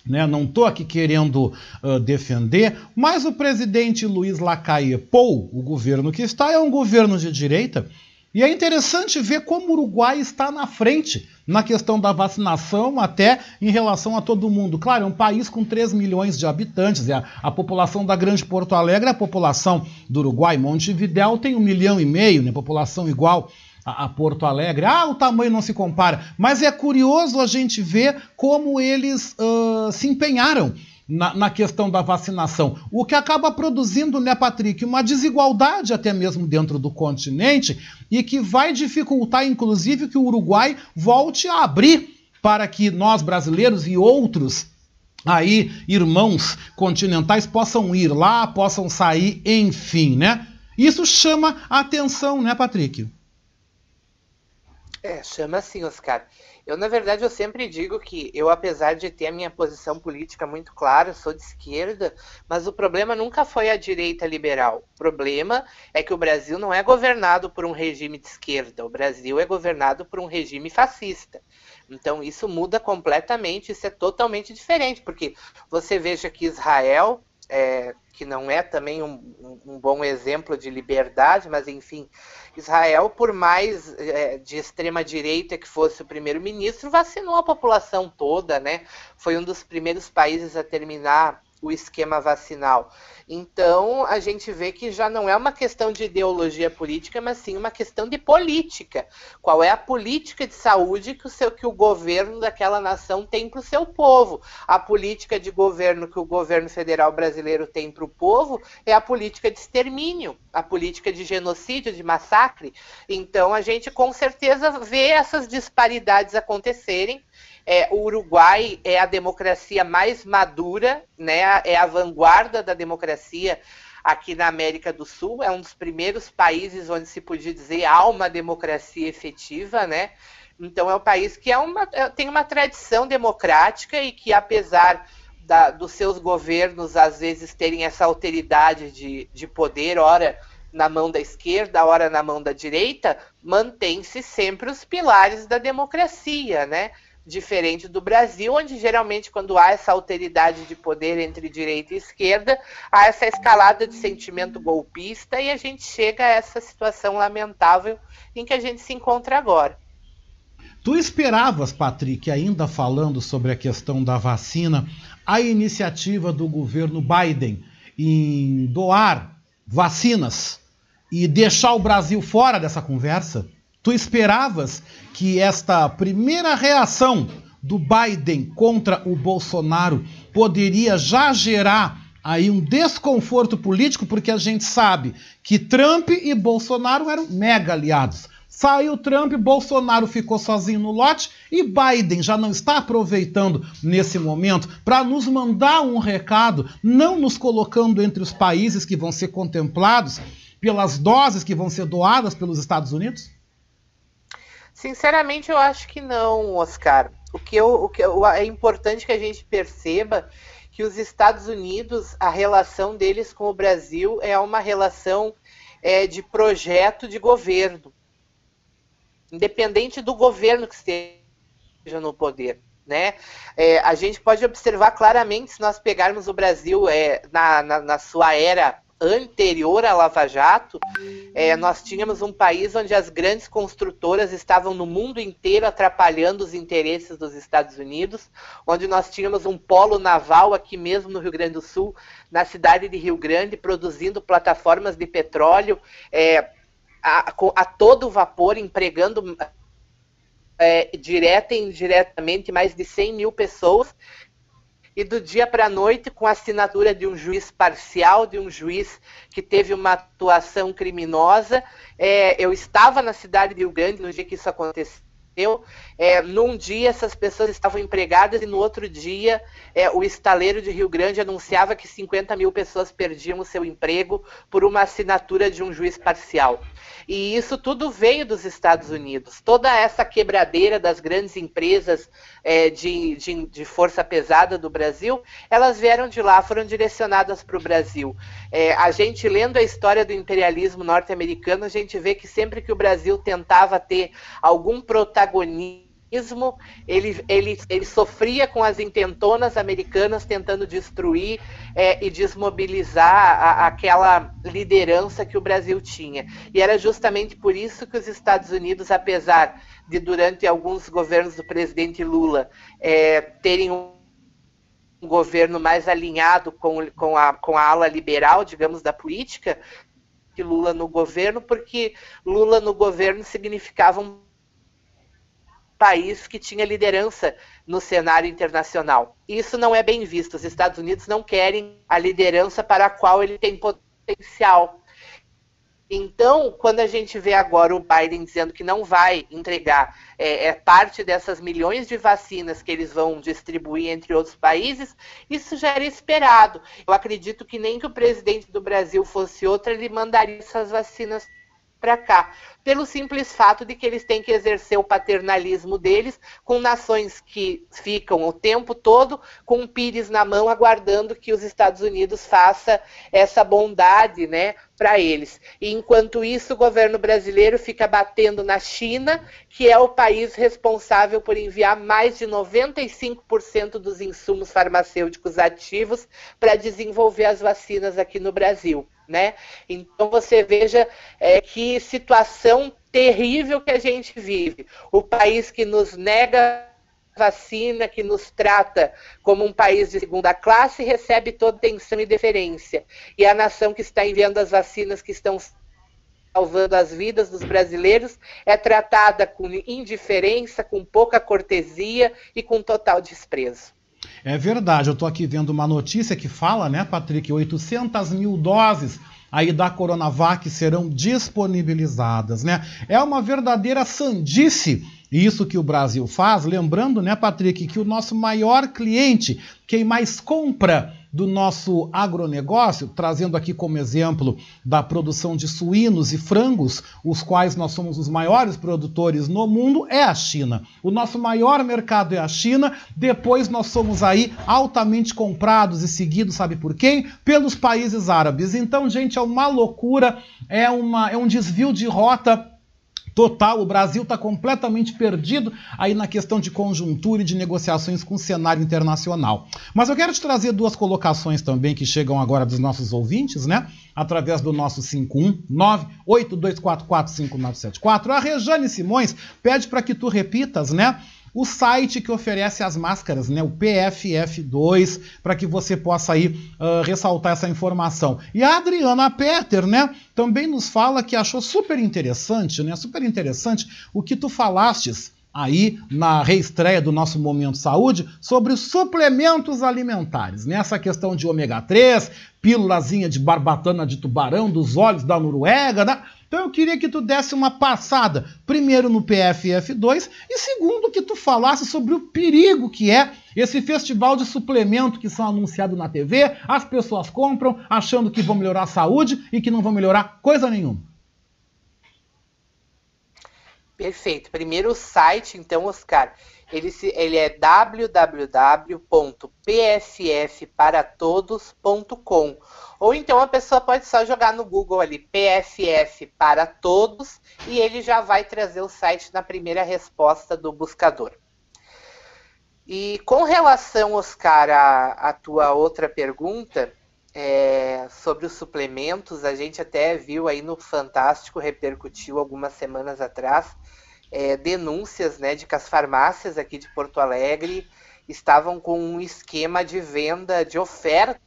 né? Não estou aqui querendo uh, defender, mas o presidente Luiz Lacalle Pou, o governo que está, é um governo de direita. E é interessante ver como o Uruguai está na frente na questão da vacinação, até em relação a todo mundo. Claro, é um país com 3 milhões de habitantes, a, a população da Grande Porto Alegre, a população do Uruguai, Montevidéu, tem um milhão e meio, né, população igual a, Porto Alegre. Ah, o tamanho não se compara. Mas é curioso a gente ver como eles uh, se empenharam na, na, questão da vacinação. O que acaba produzindo, né, Patrick, uma desigualdade até mesmo dentro do continente e que vai dificultar, inclusive, que o Uruguai volte a abrir para que nós brasileiros e outros aí irmãos continentais possam ir lá, possam sair, enfim, né? Isso chama atenção, né, Patrick? É, chama assim, Oscar. Eu, na verdade, eu sempre digo que eu, apesar de ter a minha posição política muito clara, sou de esquerda, mas o problema nunca foi a direita liberal. O problema é que o Brasil não é governado por um regime de esquerda, o Brasil é governado por um regime fascista. Então, isso muda completamente, isso é totalmente diferente, porque você veja que Israel é, que não é também um, um, bom exemplo de liberdade, mas enfim, Israel, por mais é, de extrema direita que fosse o primeiro-ministro, vacinou a população toda, né? Foi um dos primeiros países a terminar o esquema vacinal. Então, a gente vê que já não é uma questão de ideologia política, mas sim uma questão de política. Qual é a política de saúde que o, seu, que o governo daquela nação tem para o seu povo? A política de governo que o governo federal brasileiro tem para o povo é a política de extermínio, a política de genocídio, de massacre. Então, a gente com certeza vê essas disparidades acontecerem é, o Uruguai é a democracia mais madura, né? é a vanguarda da democracia aqui na América do Sul. É um dos primeiros países onde se podia dizer há uma democracia efetiva, né? Então é um país que é uma, é, tem uma tradição democrática e que, apesar da, dos seus governos às vezes terem essa alteridade de, de poder, ora na mão da esquerda, ora na mão da direita, mantém-se sempre os pilares da democracia, né? Diferente do Brasil, onde geralmente quando há essa alteridade de poder entre direita e esquerda, há essa escalada de sentimento golpista e a gente chega a essa situação lamentável em que a gente se encontra agora. Tu esperavas, Patrick, ainda falando sobre a questão da vacina, a iniciativa do governo Biden em doar vacinas e deixar o Brasil fora dessa conversa? Tu esperavas que esta primeira reação do Biden contra o Bolsonaro poderia já gerar aí um desconforto político, porque a gente sabe que Trump e Bolsonaro eram mega aliados. Saiu Trump, Bolsonaro ficou sozinho no lote e Biden já não está aproveitando nesse momento para nos mandar um recado, não nos colocando entre os países que vão ser contemplados pelas doses que vão ser doadas pelos Estados Unidos? Sinceramente, eu acho que não, Oscar. O que, eu, o que eu, é importante que a gente perceba que os Estados Unidos, a relação deles com o Brasil é uma relação é, de projeto de governo, independente do governo que esteja no poder. Né? É, a gente pode observar claramente, se nós pegarmos o Brasil é, na, na, na sua era anterior à Lava Jato, é, nós tínhamos um país onde as grandes construtoras estavam no mundo inteiro atrapalhando os interesses dos Estados Unidos, onde nós tínhamos um polo naval aqui mesmo no Rio Grande do Sul, na cidade de Rio Grande, produzindo plataformas de petróleo. É, a, a todo vapor, empregando é, direta e indiretamente mais de 100 mil pessoas, e do dia para a noite, com a assinatura de um juiz parcial, de um juiz que teve uma atuação criminosa. É, eu estava na cidade de Rio Grande no dia que isso aconteceu aconteceu. É, num dia essas pessoas estavam empregadas e no outro dia é, o estaleiro de Rio Grande anunciava que 50 mil pessoas perdiam o seu emprego por uma assinatura de um juiz parcial. E isso tudo veio dos Estados Unidos. Toda essa quebradeira das grandes empresas é, de, de, de, força pesada do Brasil, elas vieram de lá, foram direcionadas para o Brasil. É, a gente lendo a história do imperialismo norte-americano, a gente vê que sempre que o Brasil tentava ter algum protagonismo ele, ele, ele sofria com as intentonas americanas tentando destruir é, e desmobilizar a, aquela liderança que o Brasil tinha. E era justamente por isso que os Estados Unidos, apesar de durante alguns governos do presidente Lula é, terem um um governo mais alinhado com, com, a, com a ala liberal, digamos, da política, que Lula no governo, porque Lula no governo significava um país que tinha liderança no cenário internacional. Isso não é bem visto. Os Estados Unidos não querem a liderança para a qual ele tem potencial. Então, quando a gente vê agora o Biden dizendo que não vai entregar é, é, parte dessas milhões de vacinas que eles vão distribuir entre outros países, isso já era esperado. Eu acredito que nem que o presidente do Brasil fosse outro, ele mandaria essas vacinas para cá pelo simples fato de que eles têm que exercer o paternalismo deles com nações que ficam o tempo todo com um pires na mão aguardando que os Estados Unidos faça essa bondade, né, para eles. E enquanto isso, o governo brasileiro fica batendo na China, que é o país responsável por enviar mais de 95% dos insumos farmacêuticos ativos para desenvolver as vacinas aqui no Brasil. Né? Então você veja é, que situação terrível que a gente vive. O país que nos nega vacina, que nos trata como um país de segunda classe, recebe toda atenção e deferência. E a nação que está enviando as vacinas que estão salvando as vidas dos brasileiros é tratada com indiferença, com pouca cortesia e com total desprezo. É verdade, eu estou aqui vendo uma notícia que fala, né, Patrick, 800 mil doses aí da Coronavac serão disponibilizadas, né? É uma verdadeira sandice isso que o Brasil faz, lembrando, né, Patrick, que o nosso maior cliente, quem mais compra do nosso agronegócio, trazendo aqui como exemplo da produção de suínos e frangos, os quais nós somos os maiores produtores no mundo, é a China. O nosso maior mercado é a China, depois nós somos aí altamente comprados e seguidos, sabe por quem? Pelos países árabes. Então, gente, é uma loucura, é, uma, é um desvio de rota total. O Brasil está completamente perdido aí na questão de conjuntura e de negociações com o cenário internacional. Mas eu quero te trazer duas colocações também que chegam agora dos nossos ouvintes, né? Através do nosso 519-8244-5974. A Rejane Simões pede para que tu repitas, né? O site que oferece as máscaras, né, o PFF2, para que você possa aí uh, ressaltar essa informação. E a Adriana Peter, né, também nos fala que achou super interessante, né, super interessante o que tu falastes aí na reestreia do nosso Momento Saúde sobre os suplementos alimentares. Nessa questão de ômega 3, pílulazinha de barbatana de tubarão, dos olhos da Noruega, né? Então eu queria que tu desse uma passada, primeiro no PFF2 e segundo que tu falasse sobre o perigo que é esse festival de suplemento que são anunciados na TV, as pessoas compram achando que vão melhorar a saúde e que não vão melhorar coisa nenhuma. Perfeito. Primeiro o site, então, Oscar, ele, se, ele é www.pffparatodos.com. Ou então a pessoa pode só jogar no Google ali PFF para todos e ele já vai trazer o site na primeira resposta do buscador. E com relação, Oscar, à, tua outra pergunta é, sobre os suplementos, a gente até viu aí no Fantástico, repercutiu algumas semanas atrás, é, denúncias né, de que as farmácias aqui de Porto Alegre estavam com um esquema de venda, de oferta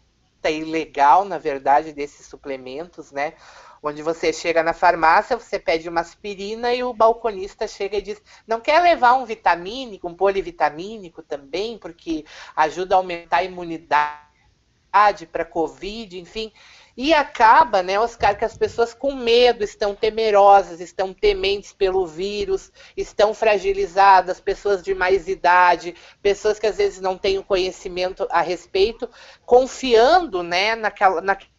ilegal, na verdade, desses suplementos, né? onde você chega na farmácia, você pede uma aspirina e o balconista chega e diz: não quer levar um vitamínico, um polivitamínico também, porque ajuda a aumentar a imunidade para Covid, enfim. E acaba, né, Oscar, que as pessoas com medo estão temerosas, estão tementes pelo vírus, estão fragilizadas, pessoas de mais idade, pessoas que às vezes não têm o conhecimento a respeito, confiando, né, naquela, naquela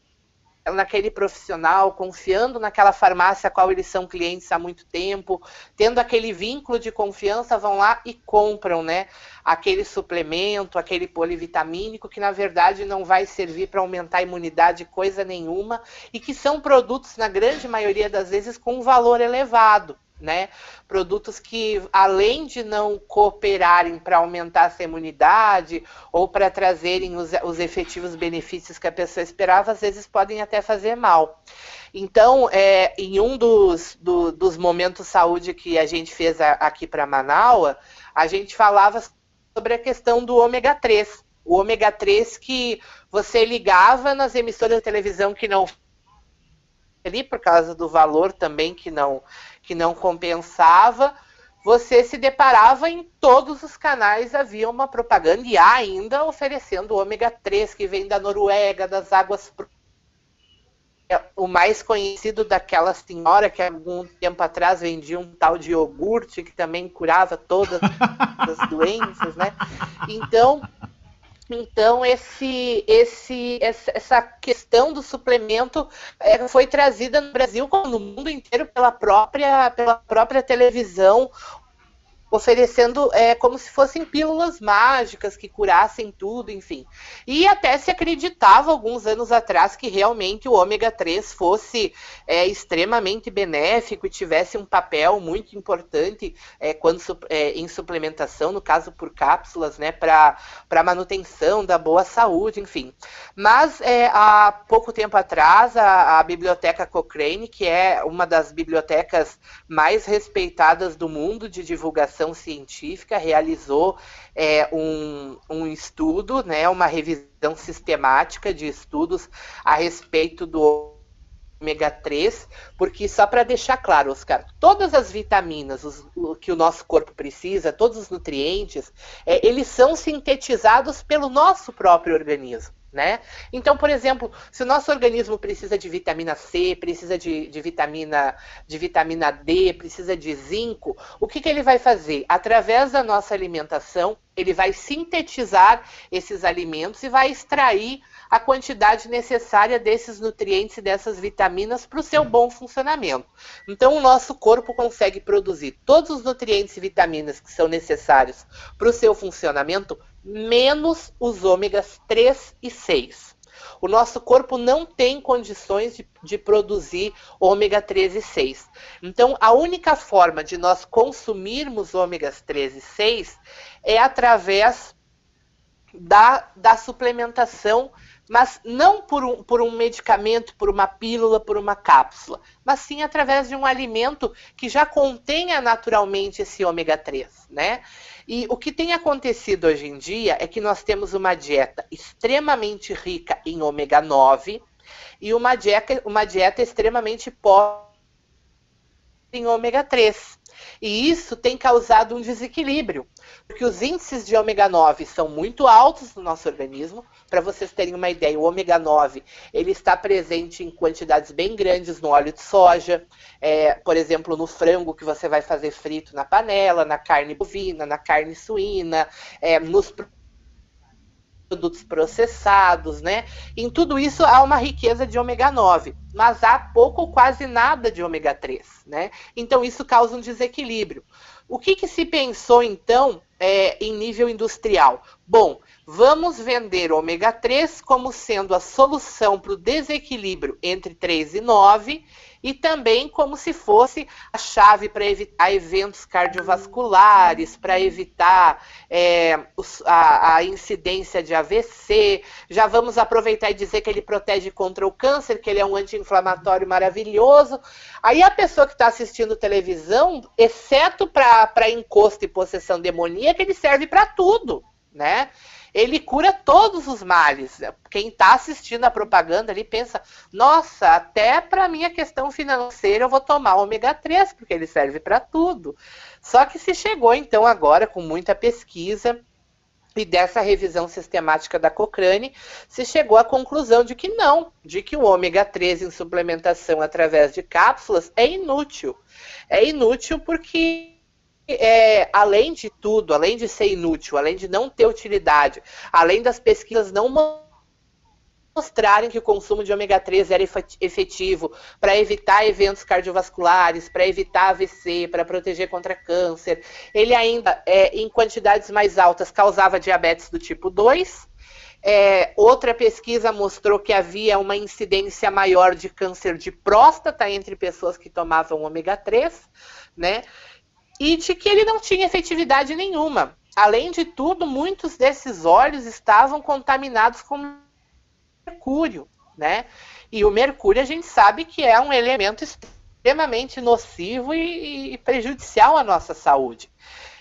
naquele profissional, confiando naquela farmácia a qual eles são clientes há muito tempo, tendo aquele vínculo de confiança, vão lá e compram, né? Aquele suplemento, aquele polivitamínico que na verdade não vai servir para aumentar a imunidade coisa nenhuma e que são produtos na grande maioria das vezes com um valor elevado né? Produtos que, além de não cooperarem para aumentar essa imunidade ou para trazerem os, os, efetivos benefícios que a pessoa esperava, às vezes podem até fazer mal. Então, é, em um dos, do, dos momentos saúde que a gente fez a, aqui para Manaus, a gente falava sobre a questão do ômega 3. O ômega 3 que você ligava nas emissoras de televisão que não ali por causa do valor também que não que não compensava, você se deparava em todos os canais havia uma propaganda e há ainda oferecendo o ômega 3 que vem da Noruega, das águas o mais conhecido daquela senhora que algum tempo atrás vendia um tal de iogurte que também curava todas as *laughs* doenças, né? Então, então, esse, esse, essa questão do suplemento é, foi trazida no Brasil como no mundo inteiro pela própria, pela própria televisão oferecendo é, como se fossem pílulas mágicas que curassem tudo, enfim. E até se acreditava alguns anos atrás que realmente o ômega 3 fosse é, extremamente benéfico e tivesse um papel muito importante é, quando é, em suplementação, no caso por cápsulas, né, para manutenção da boa saúde, enfim. Mas é, há pouco tempo atrás, a, a biblioteca Cochrane, que é uma das bibliotecas mais respeitadas do mundo de divulgação divulgação científica realizou é, um, um estudo, né, uma revisão sistemática de estudos a respeito do ômega 3, porque só para deixar claro, Oscar, todas as vitaminas os, o que o nosso corpo precisa, todos os nutrientes, é, eles são sintetizados pelo nosso próprio organismo. Né? Então, por exemplo, se o nosso organismo precisa de vitamina C, precisa de, de, vitamina, de vitamina D, precisa de zinco, o que, que ele vai fazer? Através da nossa alimentação, ele vai sintetizar esses alimentos e vai extrair a quantidade necessária desses nutrientes e dessas vitaminas para o seu bom funcionamento. Então, o nosso corpo consegue produzir todos os nutrientes e vitaminas que são necessários para o seu funcionamento menos os ômegas 3 e 6. O nosso corpo não tem condições de, de, produzir ômega 3 e 6. Então, a única forma de nós consumirmos ômegas 3 e 6 é através da, da suplementação mas não por um, por um medicamento, por uma pílula, por uma cápsula, mas sim através de um alimento que já contenha naturalmente esse ômega 3, né? E o que tem acontecido hoje em dia é que nós temos uma dieta extremamente rica em ômega 9 e uma dieta, uma dieta extremamente pobre em ômega 3. E isso tem causado um desequilíbrio, porque os índices de ômega 9 são muito altos no nosso organismo. Para vocês terem uma ideia, o ômega 9 ele está presente em quantidades bem grandes no óleo de soja, é, por exemplo, no frango que você vai fazer frito na panela, na carne bovina, na carne suína, é, nos produtos processados, né? Em tudo isso há uma riqueza de ômega 9, mas há pouco ou quase nada de ômega 3, né? Então isso causa um desequilíbrio. O que, que se pensou então é, em nível industrial? Bom, vamos vender ômega 3 como sendo a solução para o desequilíbrio entre 3 e 9 e também como se fosse a chave para evitar eventos cardiovasculares, para evitar é, a, a, incidência de AVC. Já vamos aproveitar e dizer que ele protege contra o câncer, que ele é um anti-inflamatório maravilhoso. Aí a pessoa que está assistindo televisão, exceto para encosto e possessão demoníaca, ele serve para tudo. né? Ele cura todos os males. Quem está assistindo a propaganda ali pensa: nossa, até para minha questão financeira eu vou tomar ômega 3, porque ele serve para tudo. Só que se chegou então agora com muita pesquisa e dessa revisão sistemática da Cochrane, se chegou à conclusão de que não, de que o ômega 3 em suplementação através de cápsulas é inútil. É inútil porque é, além de tudo, além de ser inútil, além de não ter utilidade, além das pesquisas não mostrarem que o consumo de ômega 3 era efetivo para evitar eventos cardiovasculares, para evitar AVC, para proteger contra câncer. Ele ainda, é, em quantidades mais altas, causava diabetes do tipo 2. É, outra pesquisa mostrou que havia uma incidência maior de câncer de próstata entre pessoas que tomavam ômega 3, né? E de que ele não tinha efetividade nenhuma. Além de tudo, muitos desses óleos estavam contaminados com mercúrio, né? E o mercúrio a gente sabe que é um elemento extremamente nocivo e, e prejudicial à nossa saúde.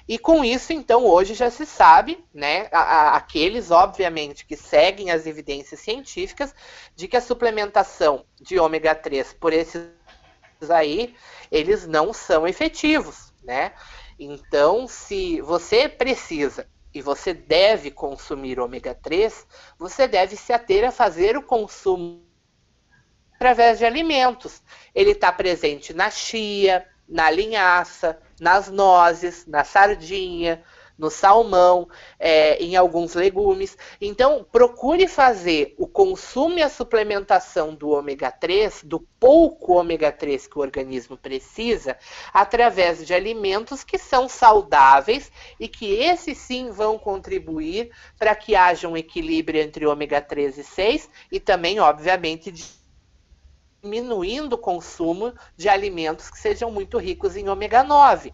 E com isso, então, hoje já se sabe, né, aqueles, obviamente, que seguem as evidências científicas, de que a suplementação de ômega 3 por esses aí, eles não são efetivos, né? Então, se você precisa e você deve consumir ômega 3, você deve se ater a fazer o consumo através de alimentos. Ele está presente na chia, na linhaça, nas nozes, na sardinha, no salmão, é, em alguns legumes. Então, procure fazer o consumo e a suplementação do ômega 3, do pouco ômega 3 que o organismo precisa, através de alimentos que são saudáveis e que esses sim vão contribuir para que haja um equilíbrio entre ômega 3 e 6 e também, obviamente, diminuindo o consumo de alimentos que sejam muito ricos em ômega 9.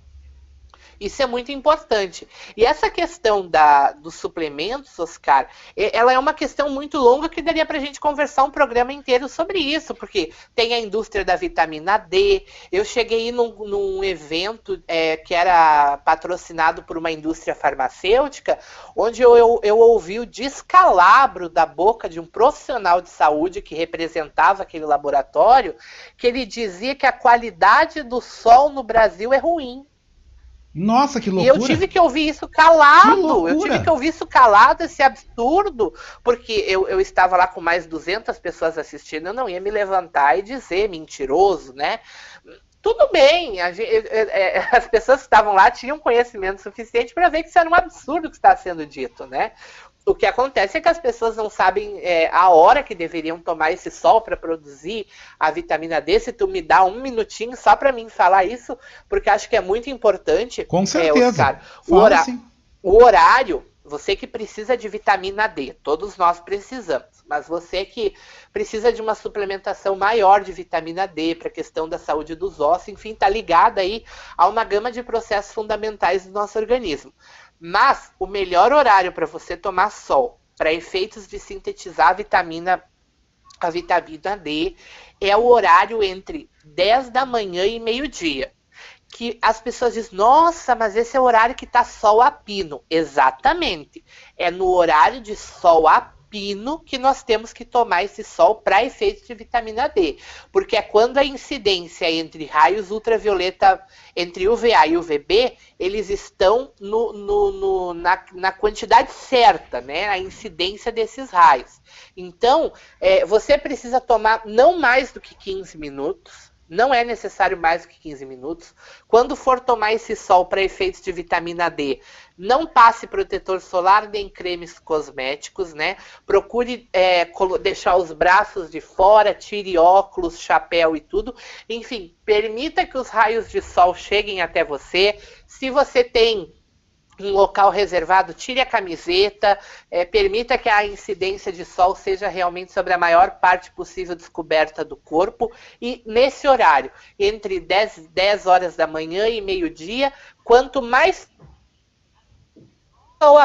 Isso é muito importante. E essa questão da, dos suplementos, Oscar, ela é uma questão muito longa que daria para a gente conversar um programa inteiro sobre isso, porque tem a indústria da vitamina D. Eu cheguei num, num evento é, que era patrocinado por uma indústria farmacêutica, onde eu, eu, eu ouvi o descalabro da boca de um profissional de saúde que representava aquele laboratório, que ele dizia que a qualidade do sol no Brasil é ruim. Nossa, que loucura. E eu tive que ouvir isso calado. Eu tive que ouvir isso calado, esse absurdo, porque eu, eu estava lá com mais 200 pessoas assistindo, eu não ia me levantar e dizer mentiroso, né? Tudo bem, é, é, *laughs* as pessoas que estavam lá tinham conhecimento suficiente para ver que isso era um absurdo que está sendo dito, né? O que acontece é que as pessoas não sabem é, a hora que deveriam tomar esse sol para produzir a vitamina D. Se tu me dá um minutinho só para mim falar isso, porque acho que é muito importante. Com certeza. É, Oscar, o, hora... o horário, você que precisa de vitamina D, todos nós precisamos, mas você que precisa de uma suplementação maior de vitamina D para a questão da saúde dos ossos, enfim, está ligada aí a uma gama de processos fundamentais do nosso organismo. Mas o melhor horário para você tomar sol, para efeitos de sintetizar a vitamina a vitamina D, é o horário entre 10 da manhã e meio-dia. Que as pessoas dizem, nossa, mas esse é o horário que está sol a pino. Exatamente. É no horário de sol a que nós temos que tomar esse sol para efeitos de vitamina D, porque é quando a incidência entre raios ultravioleta, entre UVA e UVB, eles estão no, no, no, na, na, quantidade certa, né? A incidência desses raios. Então, é, você precisa tomar não mais do que 15 minutos, não é necessário mais do que 15 minutos. Quando for tomar esse sol para efeitos de vitamina D, não passe protetor solar nem cremes cosméticos, né? Procure é, deixar os braços de fora, tire óculos, chapéu e tudo. Enfim, permita que os raios de sol cheguem até você. Se você tem um local reservado, tire a camiseta, é, permita que a incidência de sol seja realmente sobre a maior parte possível descoberta do corpo. E nesse horário, entre 10, 10 horas da manhã e meio-dia, quanto mais sol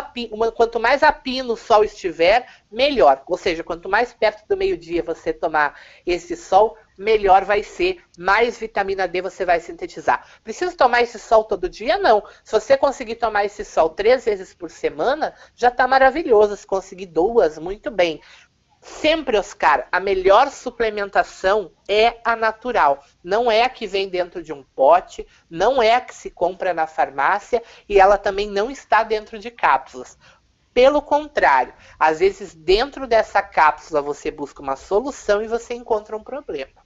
quanto mais a pino o sol estiver, melhor. Ou seja, quanto mais perto do meio-dia você tomar esse sol, melhor vai ser, mais vitamina D você vai sintetizar. Precisa tomar esse sol todo dia? Não. Se você conseguir tomar esse sol três vezes por semana, já está maravilhoso. Se conseguir duas, muito bem. Sempre, Oscar, a melhor suplementação é a natural. Não é a que vem dentro de um pote, não é a que se compra na farmácia e ela também não está dentro de cápsulas. Pelo contrário, às vezes dentro dessa cápsula você busca uma solução e você encontra um problema.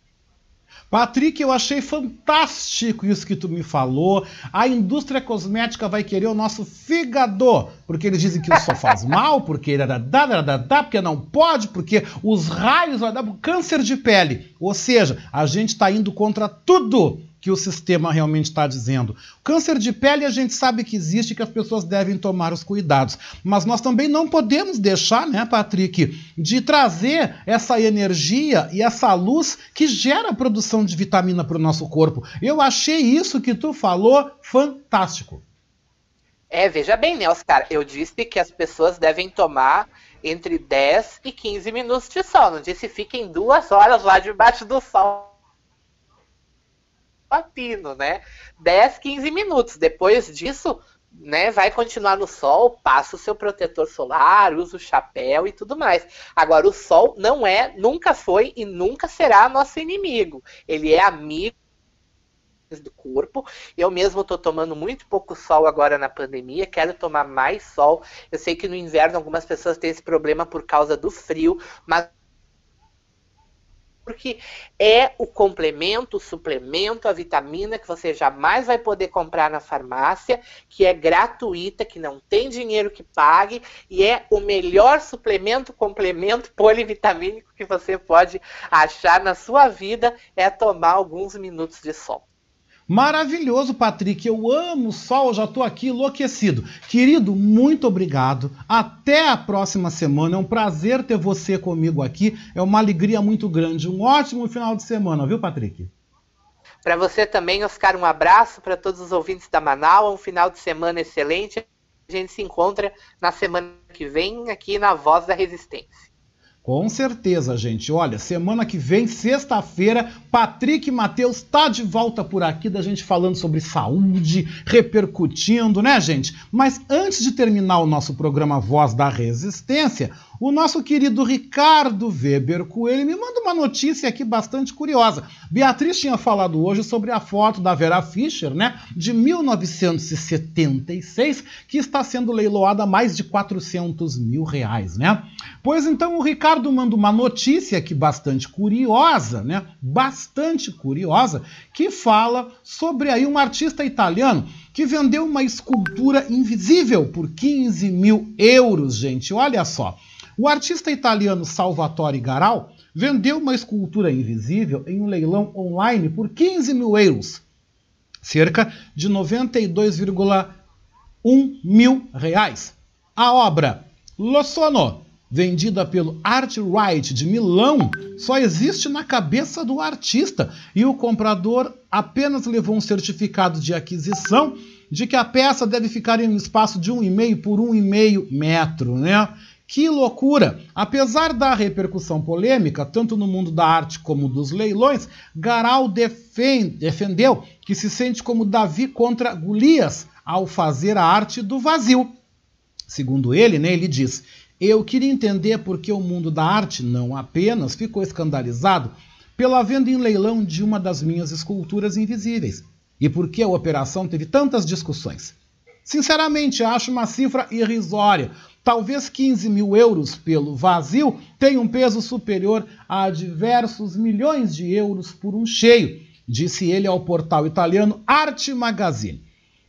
Patrick, eu achei fantástico isso que tu me falou. A indústria cosmética vai querer o nosso fígado, porque eles dizem que o sol faz mal, porque dá, porque não pode, porque os raios vai dar câncer de pele. Ou seja, a gente está indo contra tudo que o sistema realmente está dizendo. Câncer de pele a gente sabe que existe que as pessoas devem tomar os cuidados. Mas nós também não podemos deixar, né, Patrick, de trazer essa energia e essa luz que gera a produção de vitamina para o nosso corpo. Eu achei isso que tu falou fantástico. É, veja bem, né, Oscar? Eu disse que as pessoas devem tomar entre 10 e 15 minutos de sol. Não disse fiquem duas horas lá debaixo do sol papino, né? 10, 15 minutos. Depois disso, né, vai continuar no sol, passa o seu protetor solar, usa o chapéu e tudo mais. Agora, o sol não é, nunca foi e nunca será nosso inimigo. Ele é amigo do corpo. Eu mesmo estou tomando muito pouco sol agora na pandemia, quero tomar mais sol. Eu sei que no inverno algumas pessoas têm esse problema por causa do frio, mas porque é o complemento, o suplemento, a vitamina que você jamais vai poder comprar na farmácia, que é gratuita, que não tem dinheiro que pague e é o melhor suplemento, complemento polivitamínico que você pode achar na sua vida é tomar alguns minutos de sol. Maravilhoso, Patrick. Eu amo o sol, já estou aqui enlouquecido. Querido, muito obrigado. Até a próxima semana. É um prazer ter você comigo aqui. É uma alegria muito grande. Um ótimo final de semana, viu, Patrick? Para você também, Oscar, um abraço para todos os ouvintes da Manaus. Um final de semana excelente. A gente se encontra na semana que vem aqui na Voz da Resistência. Com certeza, gente. Olha, semana que vem, sexta-feira, Patrick Matheus tá de volta por aqui da gente falando sobre saúde, repercutindo, né, gente? Mas antes de terminar o nosso programa Voz da Resistência, o nosso querido Ricardo Weber Coelho me manda uma notícia aqui bastante curiosa. Beatriz tinha falado hoje sobre a foto da Vera Fischer, né, de 1976, que está sendo leiloada a mais de 400 mil reais, né? Pois então o Ricardo manda uma notícia aqui bastante curiosa, né? Bastante curiosa, que fala sobre aí um artista italiano que vendeu uma escultura invisível por 15 mil euros, gente. Olha só. O artista italiano Salvatore Garal vendeu uma escultura invisível em um leilão online por 15 mil euros, cerca de 92,1 mil reais. A obra Lo Sono, vendida pelo Art Right de Milão, só existe na cabeça do artista e o comprador apenas levou um certificado de aquisição de que a peça deve ficar em um espaço de 1,5 por 1,5 metro, né? Que loucura! Apesar da repercussão polêmica, tanto no mundo da arte como dos leilões, Garal defende, defendeu que se sente como Davi contra Golias ao fazer a arte do vazio. Segundo ele, né, ele diz: Eu queria entender por que o mundo da arte não apenas ficou escandalizado pela venda em leilão de uma das minhas esculturas invisíveis e por que a operação teve tantas discussões. Sinceramente, acho uma cifra irrisória, Talvez 15 mil euros pelo vazio tenha um peso superior a diversos milhões de euros por um cheio, disse ele ao portal italiano Arte Magazine.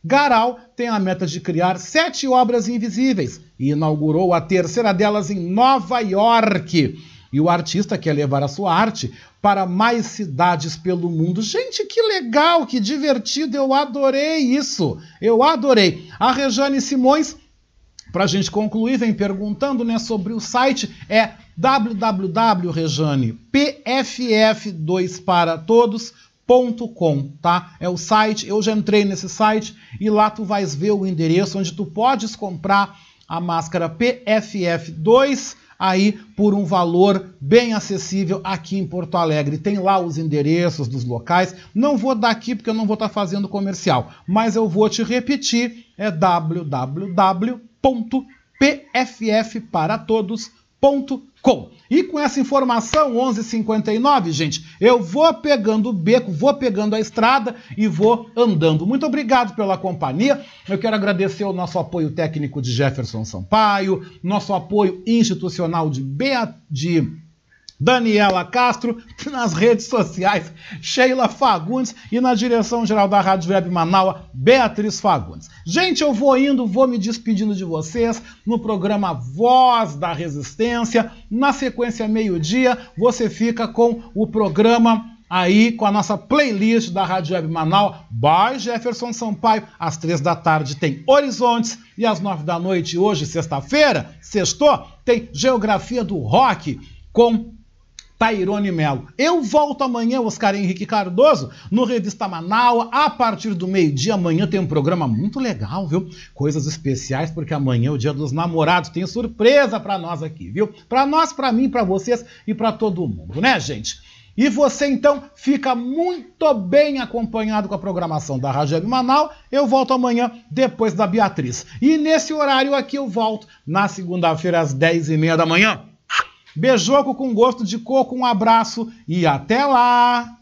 Garal tem a meta de criar sete obras invisíveis e inaugurou a terceira delas em Nova York. E o artista quer levar a sua arte para mais cidades pelo mundo. Gente, que legal, que divertido, eu adorei isso. Eu adorei. A Rejane Simões para a gente concluir, vem perguntando né, sobre o site, é www.rejane.pff2paratodos.com, tá? É o site, eu já entrei nesse site e lá tu vais ver o endereço onde tu podes comprar a máscara PFF2 aí por um valor bem acessível aqui em Porto Alegre. Tem lá os endereços dos locais. Não vou dar aqui porque eu não vou estar fazendo comercial, mas eu vou te repetir, é www.pffparatodos.com com. E com essa informação, 11:59, gente, eu vou pegando o beco, vou pegando a estrada e vou andando. Muito obrigado pela companhia. Eu quero agradecer o nosso apoio técnico de Jefferson Sampaio, nosso apoio institucional de Bea, de Daniela Castro, nas redes sociais, Sheila Fagundes e na direção geral da Rádio Web Manaua, Beatriz Fagundes. Gente, eu vou indo, vou me despedindo de vocês no programa Voz da Resistência. Na sequência, meio-dia, você fica com o programa aí com a nossa playlist da Rádio Web Manaus, by Jefferson Sampaio. Às três da tarde tem Horizontes e às nove da noite, hoje, sexta-feira, sextou, tem Geografia do Rock com Tairone Melo. Eu volto amanhã, Oscar Henrique Cardoso, no Revista Manaus, a partir do meio-dia. Amanhã tem um programa muito legal, viu? Coisas especiais, porque amanhã é o dia dos namorados. Tem surpresa para nós aqui, viu? Para nós, para mim, para vocês e para todo mundo, né, gente? E você então fica muito bem acompanhado com a programação da Rádio Web Manaus. Eu volto amanhã depois da Beatriz. E nesse horário aqui eu volto na segunda-feira às 10h30 da manhã. Beijoco com gosto de coco, um abraço e até lá!